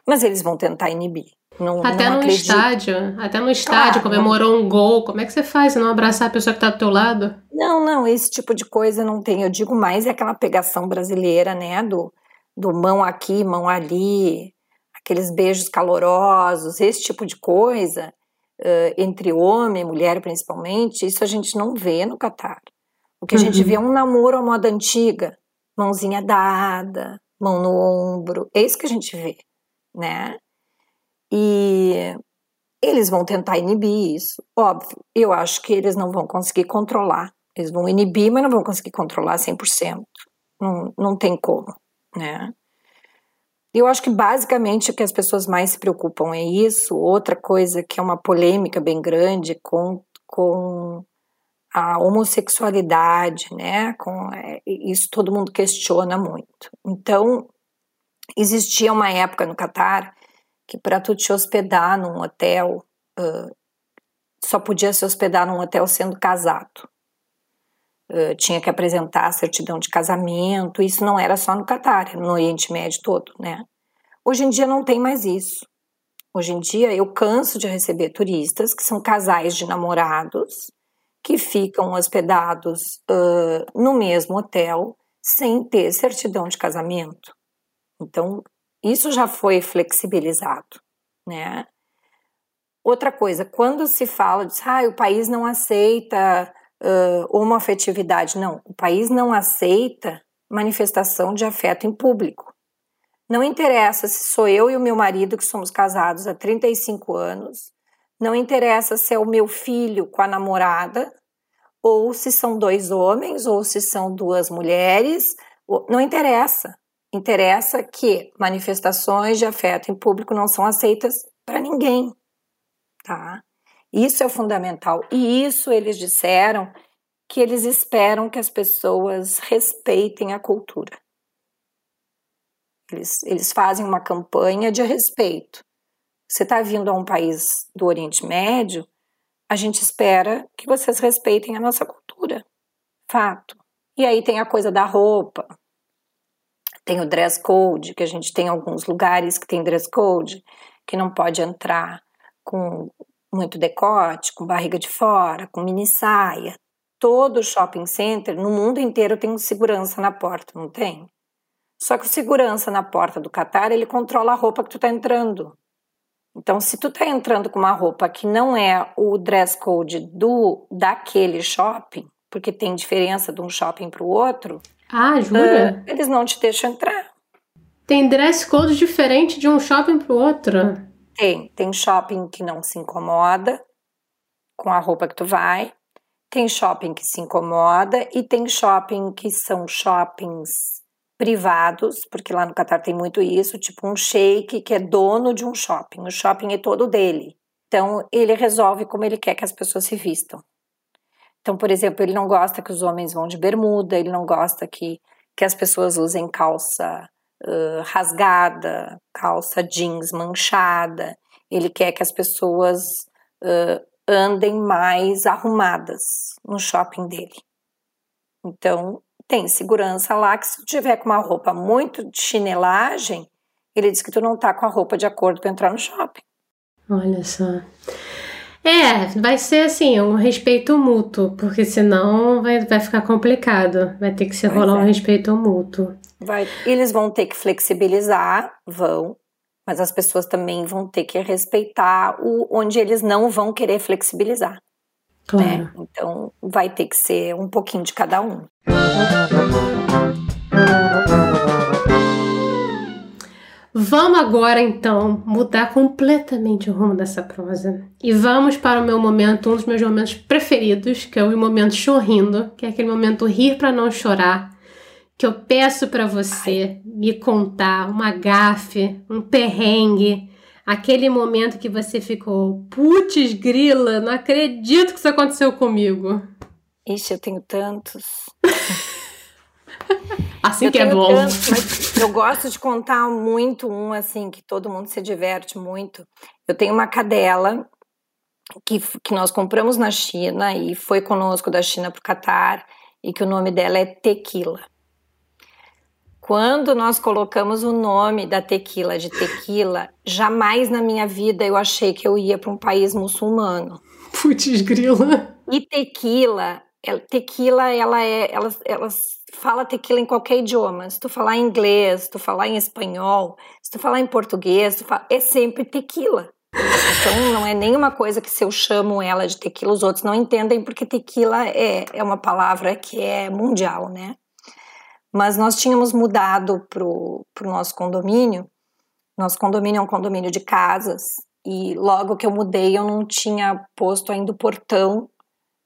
Speaker 2: Mas eles vão tentar inibir. Não,
Speaker 1: até
Speaker 2: não
Speaker 1: no
Speaker 2: acredito.
Speaker 1: estádio, até no estádio, claro, comemorou um gol. Como é que você faz se não abraçar a pessoa que está do teu lado?
Speaker 2: Não, não, esse tipo de coisa não tem. Eu digo mais é aquela pegação brasileira, né? Do, do mão aqui, mão ali, aqueles beijos calorosos, esse tipo de coisa, uh, entre homem e mulher principalmente, isso a gente não vê no Catar. O que a uhum. gente vê é um namoro à moda antiga, mãozinha dada, mão no ombro, é isso que a gente vê, né? E eles vão tentar inibir isso, óbvio. Eu acho que eles não vão conseguir controlar. Eles vão inibir, mas não vão conseguir controlar 100%. Não, não tem como, né? Eu acho que basicamente o que as pessoas mais se preocupam é isso. Outra coisa que é uma polêmica bem grande com, com a homossexualidade, né? Com é, isso todo mundo questiona muito. Então existia uma época no Catar que para tu te hospedar num hotel uh, só podia se hospedar num hotel sendo casado. Uh, tinha que apresentar certidão de casamento. Isso não era só no Catar, no Oriente Médio todo, né? Hoje em dia não tem mais isso. Hoje em dia eu canso de receber turistas que são casais de namorados que ficam hospedados uh, no mesmo hotel sem ter certidão de casamento. Então isso já foi flexibilizado, né? Outra coisa, quando se fala de ah, o país não aceita uh, homoafetividade, não, o país não aceita manifestação de afeto em público. Não interessa se sou eu e o meu marido que somos casados há 35 anos, não interessa se é o meu filho com a namorada, ou se são dois homens, ou se são duas mulheres, não interessa. Interessa que manifestações de afeto em público não são aceitas para ninguém, tá? Isso é fundamental. E isso eles disseram que eles esperam que as pessoas respeitem a cultura. Eles, eles fazem uma campanha de respeito. Você está vindo a um país do Oriente Médio, a gente espera que vocês respeitem a nossa cultura. Fato. E aí tem a coisa da roupa, tem o dress code, que a gente tem alguns lugares que tem dress code, que não pode entrar com muito decote, com barriga de fora, com mini saia. Todo shopping center no mundo inteiro tem um segurança na porta, não tem? Só que o segurança na porta do Qatar, ele controla a roupa que tu tá entrando. Então, se tu tá entrando com uma roupa que não é o dress code do daquele shopping, porque tem diferença de um shopping para o outro,
Speaker 1: ah, jura?
Speaker 2: Uh, eles não te deixam entrar.
Speaker 1: Tem dress code diferente de um shopping para o outro?
Speaker 2: Tem. Tem shopping que não se incomoda com a roupa que tu vai. Tem shopping que se incomoda e tem shopping que são shoppings privados, porque lá no Catar tem muito isso, tipo um sheik que é dono de um shopping. O shopping é todo dele. Então, ele resolve como ele quer que as pessoas se vistam. Então, por exemplo, ele não gosta que os homens vão de bermuda, ele não gosta que, que as pessoas usem calça uh, rasgada, calça jeans manchada. Ele quer que as pessoas uh, andem mais arrumadas no shopping dele. Então, tem segurança lá que se tu tiver com uma roupa muito de chinelagem, ele diz que tu não tá com a roupa de acordo para entrar no shopping.
Speaker 1: Olha só. É, vai ser assim, um respeito mútuo, porque senão vai, vai ficar complicado. Vai ter que se rolar é. um respeito mútuo.
Speaker 2: Vai, eles vão ter que flexibilizar, vão, mas as pessoas também vão ter que respeitar o onde eles não vão querer flexibilizar.
Speaker 1: Claro. Né?
Speaker 2: Então vai ter que ser um pouquinho de cada um.
Speaker 1: Vamos agora então mudar completamente o rumo dessa prosa e vamos para o meu momento, um dos meus momentos preferidos, que é o momento chorrindo, que é aquele momento rir para não chorar, que eu peço para você me contar uma gafe, um perrengue, aquele momento que você ficou, putz grila, não acredito que isso aconteceu comigo.
Speaker 2: Ixi, eu tenho tantos.
Speaker 1: Assim eu que é bom. Tanto,
Speaker 2: mas eu gosto de contar muito um, assim, que todo mundo se diverte muito. Eu tenho uma cadela que, que nós compramos na China e foi conosco da China para o Catar e que o nome dela é Tequila. Quando nós colocamos o nome da tequila de tequila, jamais na minha vida eu achei que eu ia para um país muçulmano.
Speaker 1: Putz, grila.
Speaker 2: E tequila, tequila, ela é, ela, ela fala tequila em qualquer idioma. Se tu falar em inglês, se tu falar em espanhol, se tu falar em português, fala, é sempre tequila. Então não é nenhuma coisa que se eu chamo ela de tequila, os outros não entendem, porque tequila é, é uma palavra que é mundial, né? Mas nós tínhamos mudado para o nosso condomínio. Nosso condomínio é um condomínio de casas, e logo que eu mudei, eu não tinha posto ainda o portão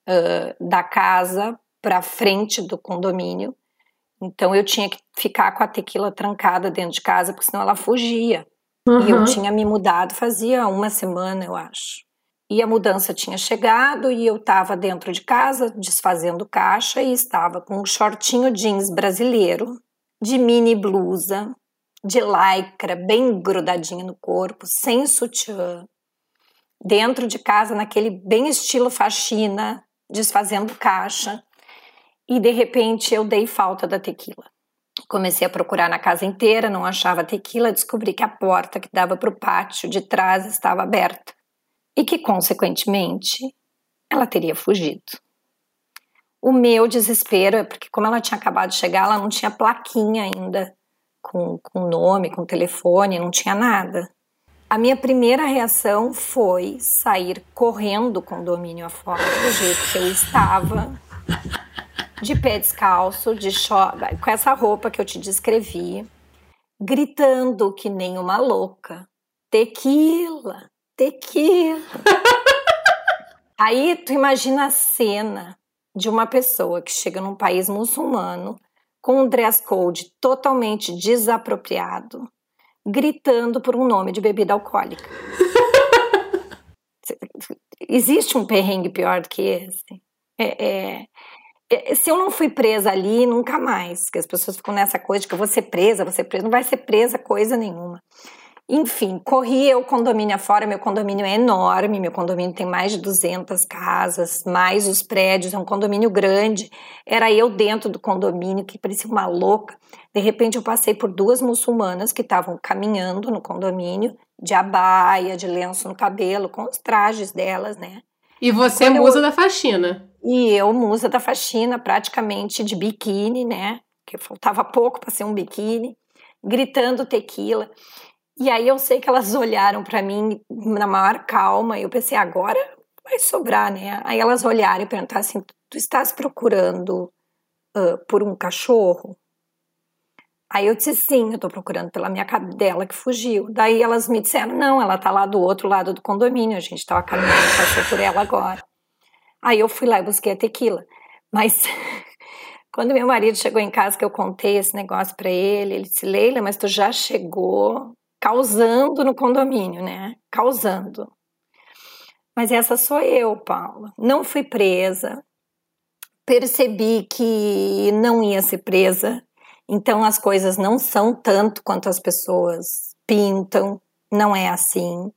Speaker 2: uh, da casa para frente do condomínio. Então eu tinha que ficar com a tequila trancada dentro de casa, porque senão ela fugia. Uhum. E eu tinha me mudado fazia uma semana, eu acho. E a mudança tinha chegado e eu estava dentro de casa, desfazendo caixa, e estava com um shortinho jeans brasileiro, de mini blusa, de lycra, bem grudadinha no corpo, sem sutiã, dentro de casa, naquele bem estilo faxina, desfazendo caixa e de repente eu dei falta da tequila. Comecei a procurar na casa inteira, não achava tequila, descobri que a porta que dava para o pátio de trás estava aberta e que, consequentemente, ela teria fugido. O meu desespero é porque, como ela tinha acabado de chegar, ela não tinha plaquinha ainda com, com nome, com telefone, não tinha nada. A minha primeira reação foi sair correndo do condomínio afora, do jeito que eu estava, de pé descalço, de com essa roupa que eu te descrevi, gritando que nem uma louca: tequila, tequila. Aí tu imagina a cena de uma pessoa que chega num país muçulmano com um dress code totalmente desapropriado, gritando por um nome de bebida alcoólica. Existe um perrengue pior do que esse? É, é, é, se eu não fui presa ali, nunca mais. Que as pessoas ficam nessa coisa de que eu vou ser presa, vou ser presa. Não vai ser presa coisa nenhuma. Enfim, corri eu condomínio afora, meu condomínio é enorme, meu condomínio tem mais de 200 casas, mais os prédios, é um condomínio grande. Era eu dentro do condomínio, que parecia uma louca. De repente eu passei por duas muçulmanas que estavam caminhando no condomínio, de abaia, de lenço no cabelo, com os trajes delas, né?
Speaker 1: E você é musa eu... da faxina.
Speaker 2: E eu, musa da faxina, praticamente de biquíni, né? Que faltava pouco para ser um biquíni, gritando tequila. E aí eu sei que elas olharam para mim na maior calma e eu pensei, agora vai sobrar, né? Aí elas olharam e perguntaram assim: tu estás procurando uh, por um cachorro? Aí eu disse sim, eu tô procurando pela minha cadela que fugiu. Daí elas me disseram, não, ela tá lá do outro lado do condomínio, a gente tava caminhando, passou por ela agora. Aí eu fui lá e busquei a tequila. Mas quando meu marido chegou em casa, que eu contei esse negócio para ele, ele disse: Leila, mas tu já chegou causando no condomínio, né? Causando. Mas essa sou eu, Paula. Não fui presa. Percebi que não ia ser presa. Então as coisas não são tanto quanto as pessoas pintam. Não é assim.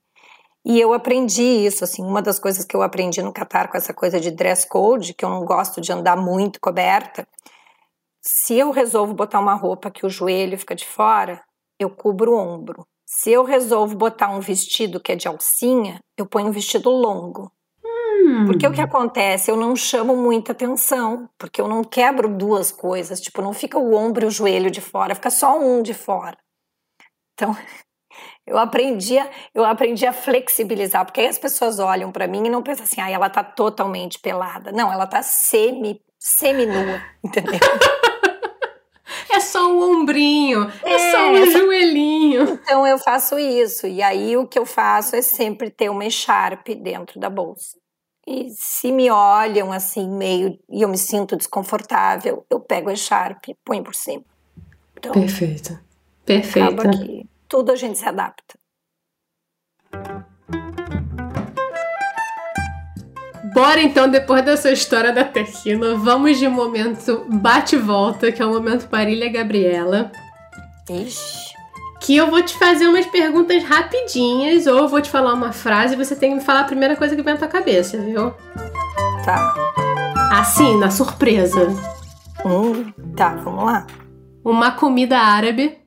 Speaker 2: E eu aprendi isso, assim, uma das coisas que eu aprendi no Catar com essa coisa de dress code, que eu não gosto de andar muito coberta, se eu resolvo botar uma roupa que o joelho fica de fora, eu cubro o ombro. Se eu resolvo botar um vestido que é de alcinha, eu ponho um vestido longo. Hum. Porque o que acontece? Eu não chamo muita atenção, porque eu não quebro duas coisas, tipo, não fica o ombro e o joelho de fora, fica só um de fora. Então, eu aprendi, a, eu aprendi a flexibilizar, porque aí as pessoas olham para mim e não pensam assim, ah, ela tá totalmente pelada. Não, ela tá semi, semi-nua, entendeu?
Speaker 1: É só um ombrinho, é, é só um joelhinho.
Speaker 2: Então eu faço isso. E aí o que eu faço é sempre ter uma echarpe dentro da bolsa. E se me olham assim meio e eu me sinto desconfortável, eu pego a echarpe e ponho por cima.
Speaker 1: Então, Perfeito. Perfeito.
Speaker 2: Tudo a gente se adapta.
Speaker 1: Bora então, depois dessa história da tequila, vamos de momento bate-volta, que é o momento Parilha Gabriela.
Speaker 2: Ixi.
Speaker 1: Que eu vou te fazer umas perguntas rapidinhas, ou eu vou te falar uma frase e você tem que me falar a primeira coisa que vem na tua cabeça, viu?
Speaker 2: Tá.
Speaker 1: Assim, na surpresa.
Speaker 2: Hum, tá, vamos lá.
Speaker 1: Uma comida árabe.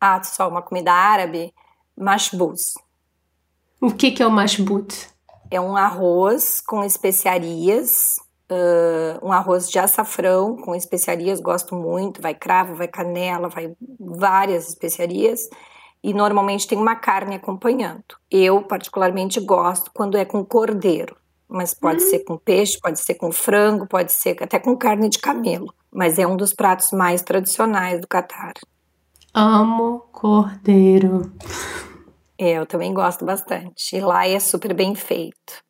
Speaker 2: Ah, só uma comida árabe? Mashbuz.
Speaker 1: O que, que é o mashbut?
Speaker 2: É um arroz com especiarias, uh, um arroz de açafrão com especiarias, gosto muito. Vai cravo, vai canela, vai várias especiarias. E normalmente tem uma carne acompanhando. Eu, particularmente, gosto quando é com cordeiro. Mas pode uhum. ser com peixe, pode ser com frango, pode ser até com carne de camelo. Mas é um dos pratos mais tradicionais do Catar.
Speaker 1: Amo cordeiro.
Speaker 2: É, eu também gosto bastante. E lá é super bem feito.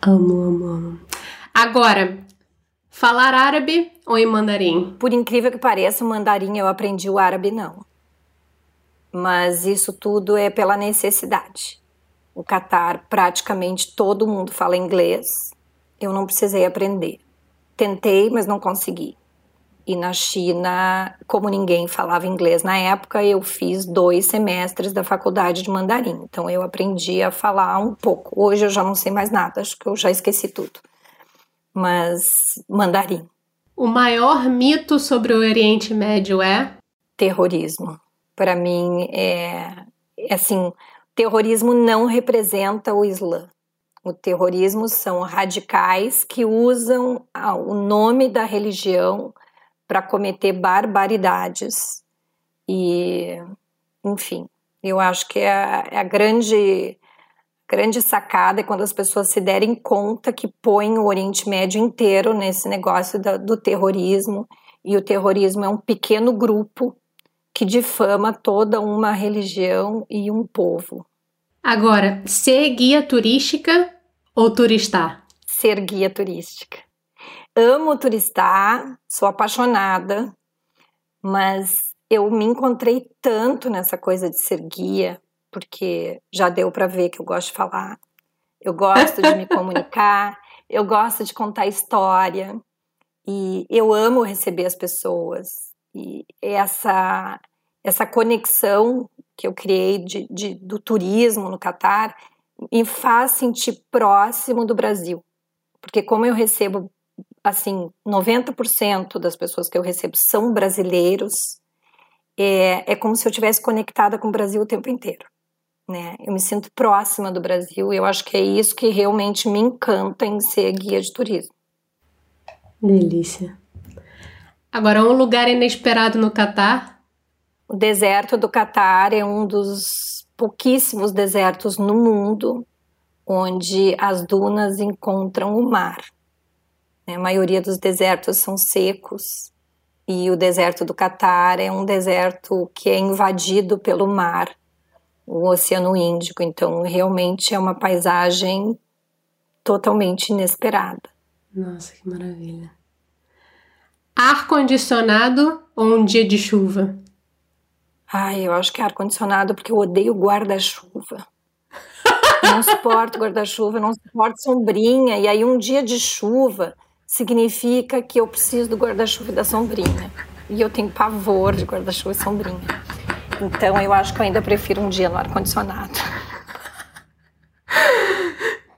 Speaker 1: Amo, amo, amo. Agora, falar árabe ou em mandarim?
Speaker 2: Por incrível que pareça, o mandarim eu aprendi o árabe não. Mas isso tudo é pela necessidade. O Catar, praticamente todo mundo fala inglês. Eu não precisei aprender. Tentei, mas não consegui. E na China, como ninguém falava inglês na época, eu fiz dois semestres da faculdade de mandarim. Então eu aprendi a falar um pouco. Hoje eu já não sei mais nada, acho que eu já esqueci tudo. Mas mandarim.
Speaker 1: O maior mito sobre o Oriente Médio é?
Speaker 2: Terrorismo. Para mim é, é assim, terrorismo não representa o Islã. O terrorismo são radicais que usam o nome da religião para cometer barbaridades. E, enfim, eu acho que é a, é a grande grande sacada é quando as pessoas se derem conta que põem o Oriente Médio inteiro nesse negócio do, do terrorismo e o terrorismo é um pequeno grupo que difama toda uma religião e um povo.
Speaker 1: Agora, ser guia turística ou turistar?
Speaker 2: Ser guia turística amo turistar, sou apaixonada, mas eu me encontrei tanto nessa coisa de ser guia, porque já deu para ver que eu gosto de falar, eu gosto de me comunicar, eu gosto de contar história e eu amo receber as pessoas. E essa essa conexão que eu criei de, de do turismo no Catar me faz sentir próximo do Brasil, porque como eu recebo assim, 90% das pessoas que eu recebo são brasileiros, é, é como se eu tivesse conectada com o Brasil o tempo inteiro. Né? Eu me sinto próxima do Brasil e eu acho que é isso que realmente me encanta em ser guia de turismo.
Speaker 1: Delícia. Agora, um lugar inesperado no Catar?
Speaker 2: O deserto do Catar é um dos pouquíssimos desertos no mundo onde as dunas encontram o mar. Né? A maioria dos desertos são secos e o deserto do Catar é um deserto que é invadido pelo mar, o Oceano Índico. Então, realmente é uma paisagem totalmente inesperada.
Speaker 1: Nossa, que maravilha. Ar-condicionado ou um dia de chuva?
Speaker 2: Ai, eu acho que é ar-condicionado porque eu odeio guarda-chuva. não suporto guarda-chuva, não suporto sombrinha. E aí um dia de chuva significa que eu preciso do guarda-chuva e da sombrinha. E eu tenho pavor de guarda-chuva e sombrinha. Então eu acho que eu ainda prefiro um dia no ar-condicionado.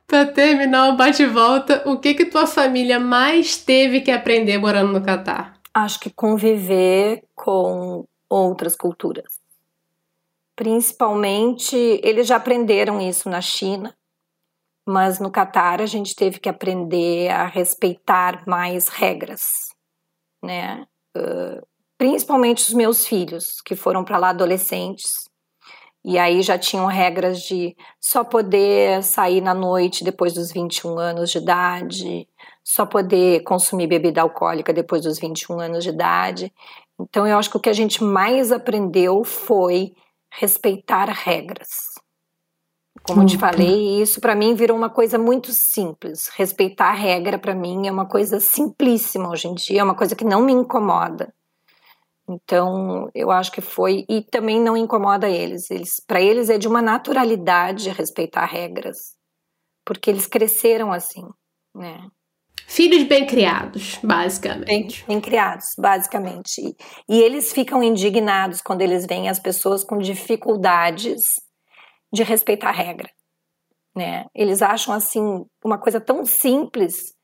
Speaker 1: Para terminar o bate-volta, o que que tua família mais teve que aprender morando no Catar?
Speaker 2: Acho que conviver com outras culturas. Principalmente, eles já aprenderam isso na China, mas no Catar a gente teve que aprender a respeitar mais regras, né? Uh, principalmente os meus filhos, que foram para lá adolescentes, e aí já tinham regras de só poder sair na noite depois dos 21 anos de idade, só poder consumir bebida alcoólica depois dos 21 anos de idade. Então eu acho que o que a gente mais aprendeu foi respeitar regras. Como eu te falei, isso para mim virou uma coisa muito simples. Respeitar a regra para mim é uma coisa simplíssima hoje em dia, é uma coisa que não me incomoda. Então, eu acho que foi e também não incomoda eles. Eles para eles é de uma naturalidade respeitar regras, porque eles cresceram assim, né?
Speaker 1: Filhos bem criados, basicamente.
Speaker 2: Bem, bem criados, basicamente. E, e eles ficam indignados quando eles veem as pessoas com dificuldades de respeitar a regra. Né? Eles acham assim uma coisa tão simples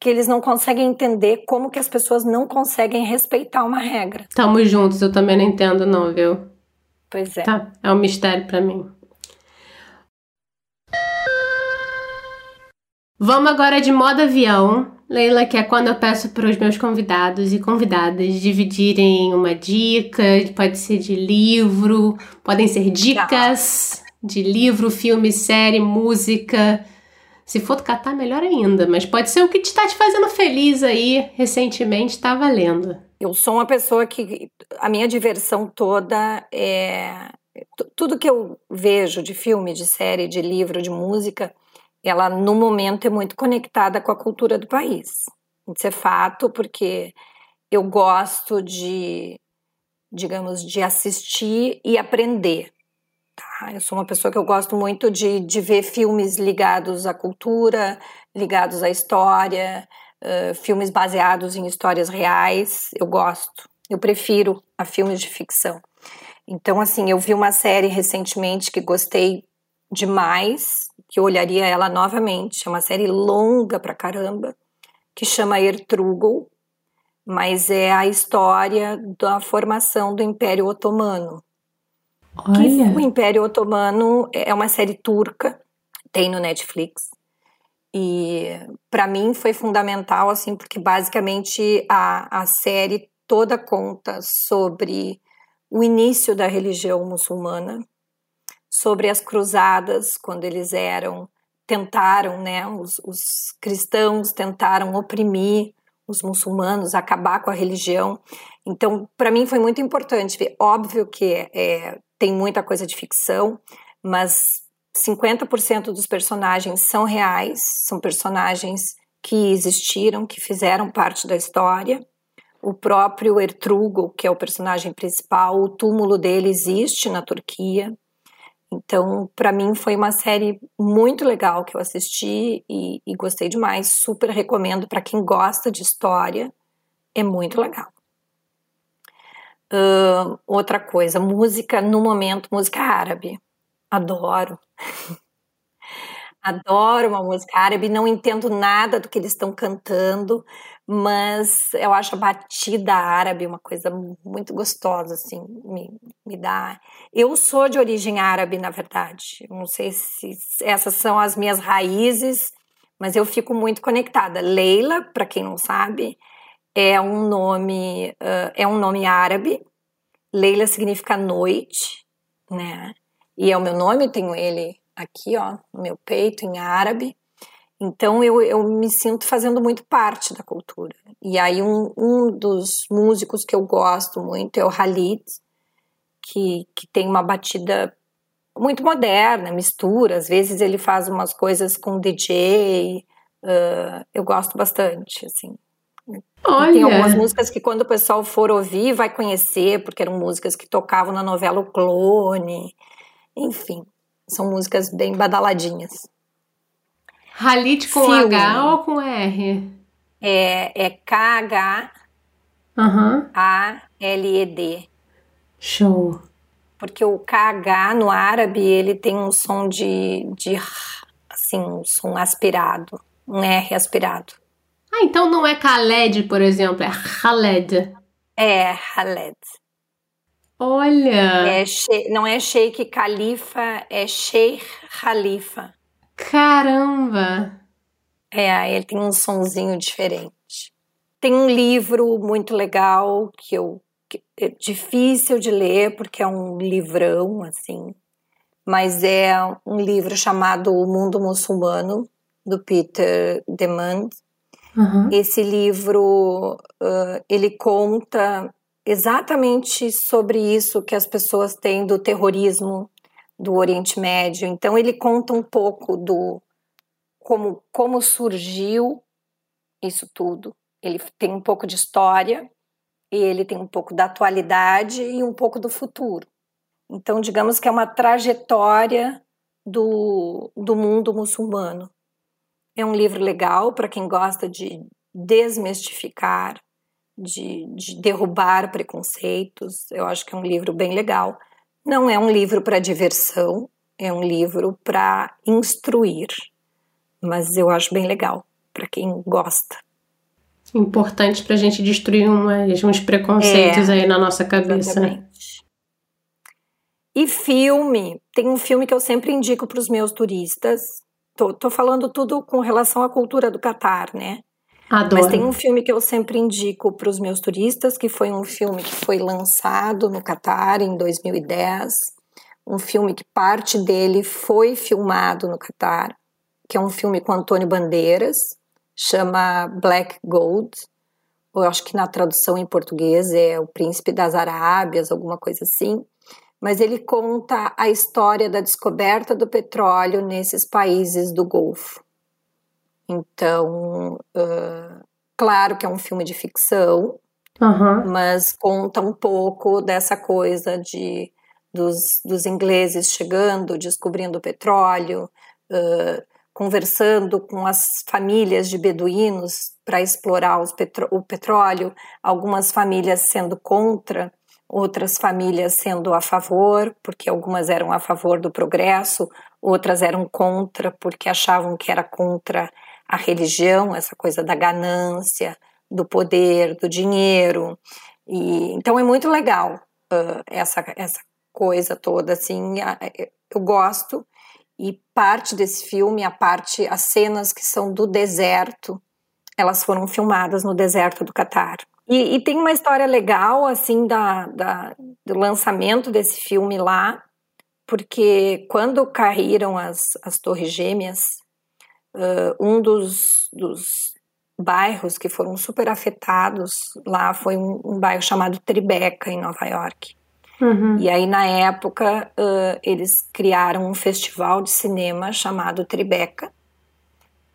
Speaker 2: que eles não conseguem entender como que as pessoas não conseguem respeitar uma regra.
Speaker 1: Tamo juntos, eu também não entendo não, viu?
Speaker 2: Pois é.
Speaker 1: Tá, é um mistério para mim. Vamos agora de modo avião. Leila, que é quando eu peço para os meus convidados e convidadas dividirem uma dica, pode ser de livro, podem ser dicas de livro, filme, série, música. Se for do Catar, melhor ainda, mas pode ser o que está te fazendo feliz aí recentemente, está valendo.
Speaker 2: Eu sou uma pessoa que a minha diversão toda é. Tudo que eu vejo de filme, de série, de livro, de música, ela no momento é muito conectada com a cultura do país. Isso é fato, porque eu gosto de, digamos, de assistir e aprender. Tá? Eu sou uma pessoa que eu gosto muito de, de ver filmes ligados à cultura, ligados à história, uh, filmes baseados em histórias reais. Eu gosto. Eu prefiro a filmes de ficção. Então, assim, eu vi uma série recentemente que gostei demais, que eu olharia ela novamente. É uma série longa pra caramba, que chama Ertugrul, mas é a história da formação do Império Otomano. Olha. o Império Otomano é uma série turca, tem no Netflix. E para mim foi fundamental, assim, porque basicamente a, a série toda conta sobre o início da religião muçulmana, sobre as cruzadas, quando eles eram, tentaram, né, os, os cristãos tentaram oprimir os muçulmanos, acabar com a religião. Então, para mim foi muito importante ver. Óbvio que é, tem muita coisa de ficção, mas 50% dos personagens são reais, são personagens que existiram, que fizeram parte da história. O próprio Ertugrul, que é o personagem principal, o túmulo dele existe na Turquia. Então, para mim, foi uma série muito legal que eu assisti e, e gostei demais. Super recomendo para quem gosta de história. É muito legal. Uh, outra coisa, música no momento, música árabe. Adoro. Adoro uma música árabe, não entendo nada do que eles estão cantando, mas eu acho a batida árabe uma coisa muito gostosa, assim, me, me dá. Eu sou de origem árabe, na verdade. Não sei se essas são as minhas raízes, mas eu fico muito conectada. Leila, para quem não sabe, é um nome uh, é um nome árabe. Leila significa noite, né? E é o meu nome, tenho ele aqui, ó, no meu peito, em árabe. Então eu, eu me sinto fazendo muito parte da cultura. E aí um, um dos músicos que eu gosto muito é o Khalid, que, que tem uma batida muito moderna, mistura. Às vezes ele faz umas coisas com DJ. Uh, eu gosto bastante, assim.
Speaker 1: Olha.
Speaker 2: Tem algumas músicas que quando o pessoal for ouvir vai conhecer, porque eram músicas que tocavam na novela O Clone. Enfim, São músicas bem badaladinhas.
Speaker 1: Halit com Filme. H ou com R?
Speaker 2: É, é K-H-A-L-E-D. Uhum.
Speaker 1: Show.
Speaker 2: Porque o KH no árabe ele tem um som de, de assim, um som aspirado, um R aspirado.
Speaker 1: Ah, então não é Khaled, por exemplo, é Khaled.
Speaker 2: É, Khaled.
Speaker 1: Olha!
Speaker 2: É, não é Sheikh Khalifa, é Sheikh Khalifa.
Speaker 1: Caramba!
Speaker 2: É, ele tem um sonzinho diferente. Tem um livro muito legal que eu que é difícil de ler porque é um livrão assim, mas é um livro chamado O Mundo Muçulmano do Peter Demand. Uhum. Esse livro uh, ele conta exatamente sobre isso que as pessoas têm do terrorismo do Oriente Médio. Então ele conta um pouco do como como surgiu isso tudo. Ele tem um pouco de história, ele tem um pouco da atualidade e um pouco do futuro. Então, digamos que é uma trajetória do, do mundo muçulmano. É um livro legal para quem gosta de desmistificar, de, de derrubar preconceitos. Eu acho que é um livro bem legal. Não é um livro para diversão, é um livro para instruir, mas eu acho bem legal para quem gosta.
Speaker 1: Importante para a gente destruir umas, uns preconceitos é, aí na nossa cabeça. Exatamente.
Speaker 2: E filme, tem um filme que eu sempre indico para os meus turistas. Tô, tô falando tudo com relação à cultura do Catar, né?
Speaker 1: Adoro.
Speaker 2: Mas tem um filme que eu sempre indico para os meus turistas, que foi um filme que foi lançado no Catar em 2010, um filme que parte dele foi filmado no Catar, que é um filme com Antônio Bandeiras, chama Black Gold. Eu acho que na tradução em português é O Príncipe das Arábias, alguma coisa assim. Mas ele conta a história da descoberta do petróleo nesses países do Golfo. Então, uh, claro que é um filme de ficção, uhum. mas conta um pouco dessa coisa de dos, dos ingleses chegando, descobrindo o petróleo, uh, conversando com as famílias de beduínos para explorar petró o petróleo, algumas famílias sendo contra, outras famílias sendo a favor, porque algumas eram a favor do progresso, outras eram contra, porque achavam que era contra a religião, essa coisa da ganância, do poder, do dinheiro. E, então é muito legal uh, essa, essa coisa toda, assim, eu gosto. E parte desse filme, a parte, as cenas que são do deserto, elas foram filmadas no deserto do Catar. E, e tem uma história legal, assim, da, da, do lançamento desse filme lá, porque quando caíram as, as Torres Gêmeas, uh, um dos, dos bairros que foram super afetados lá foi um, um bairro chamado Tribeca, em Nova York. Uhum. E aí, na época, uh, eles criaram um festival de cinema chamado Tribeca,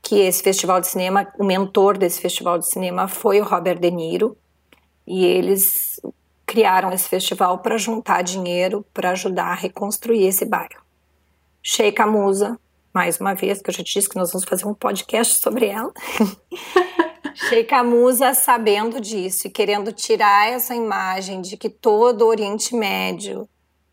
Speaker 2: que esse festival de cinema, o mentor desse festival de cinema foi o Robert De Niro, e eles criaram esse festival para juntar dinheiro para ajudar a reconstruir esse bairro. Sheikh Amusa mais uma vez, que eu já disse que nós vamos fazer um podcast sobre ela. Sheikha Musa sabendo disso e querendo tirar essa imagem de que todo o Oriente Médio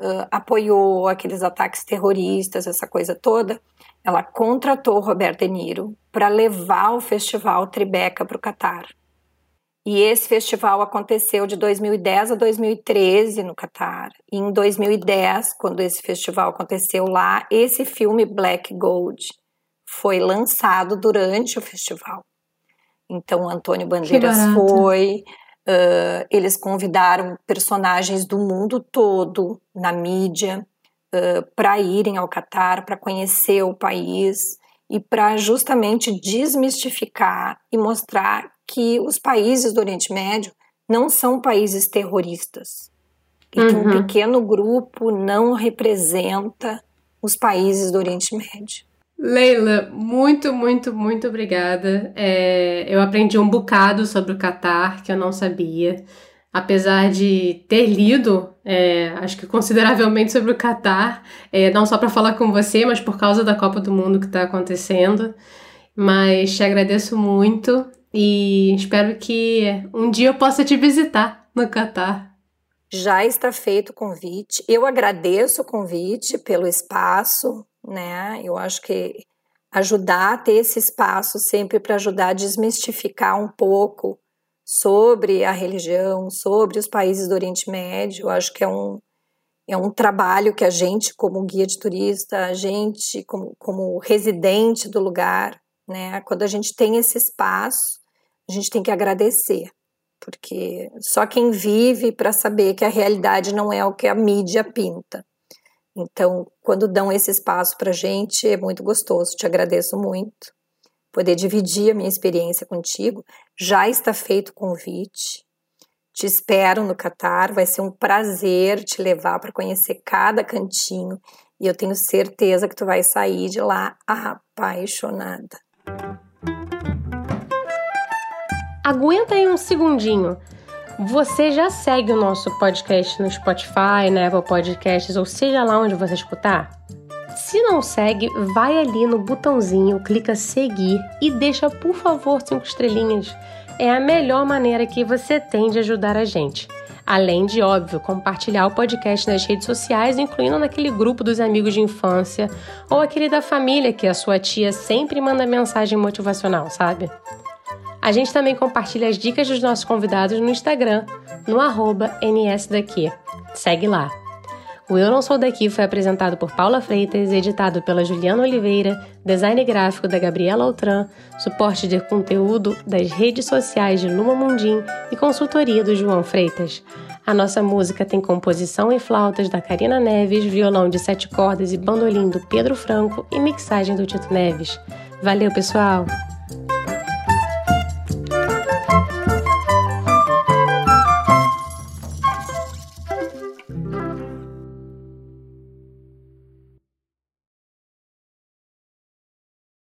Speaker 2: uh, apoiou aqueles ataques terroristas, essa coisa toda, ela contratou Roberto De Niro para levar o festival Tribeca para o Catar. E esse festival aconteceu de 2010 a 2013 no Catar. E em 2010, quando esse festival aconteceu lá, esse filme Black Gold foi lançado durante o festival. Então, Antônio Bandeiras foi. Uh, eles convidaram personagens do mundo todo na mídia uh, para irem ao Catar, para conhecer o país e para justamente desmistificar e mostrar que os países do Oriente Médio não são países terroristas e uhum. que um pequeno grupo não representa os países do Oriente Médio.
Speaker 1: Leila, muito, muito, muito obrigada. É, eu aprendi um bocado sobre o Catar que eu não sabia. Apesar de ter lido, é, acho que consideravelmente sobre o Catar, é, não só para falar com você, mas por causa da Copa do Mundo que está acontecendo. Mas te agradeço muito e espero que um dia eu possa te visitar no Catar.
Speaker 2: Já está feito o convite. Eu agradeço o convite pelo espaço, né? Eu acho que ajudar a ter esse espaço sempre para ajudar a desmistificar um pouco sobre a religião, sobre os países do Oriente Médio. Acho que é um, é um trabalho que a gente, como guia de turista, a gente, como, como residente do lugar, né, quando a gente tem esse espaço, a gente tem que agradecer, porque só quem vive para saber que a realidade não é o que a mídia pinta. Então, quando dão esse espaço para gente, é muito gostoso. Te agradeço muito poder dividir a minha experiência contigo. Já está feito o convite. Te espero no Catar, vai ser um prazer te levar para conhecer cada cantinho e eu tenho certeza que tu vai sair de lá apaixonada.
Speaker 1: Aguenta aí um segundinho. Você já segue o nosso podcast no Spotify, na Apple Podcasts, ou seja lá onde você escutar? Se não segue, vai ali no botãozinho, clica seguir e deixa por favor cinco estrelinhas. É a melhor maneira que você tem de ajudar a gente. Além de, óbvio, compartilhar o podcast nas redes sociais, incluindo naquele grupo dos amigos de infância ou aquele da família que a sua tia sempre manda mensagem motivacional, sabe? A gente também compartilha as dicas dos nossos convidados no Instagram, no arroba nsdaqui. Segue lá. O Eu Não Sou Daqui foi apresentado por Paula Freitas, editado pela Juliana Oliveira, design gráfico da Gabriela Altran, suporte de conteúdo das redes sociais de Luma Mundim e consultoria do João Freitas. A nossa música tem composição e flautas da Karina Neves, violão de sete cordas e bandolim do Pedro Franco e mixagem do Tito Neves. Valeu, pessoal!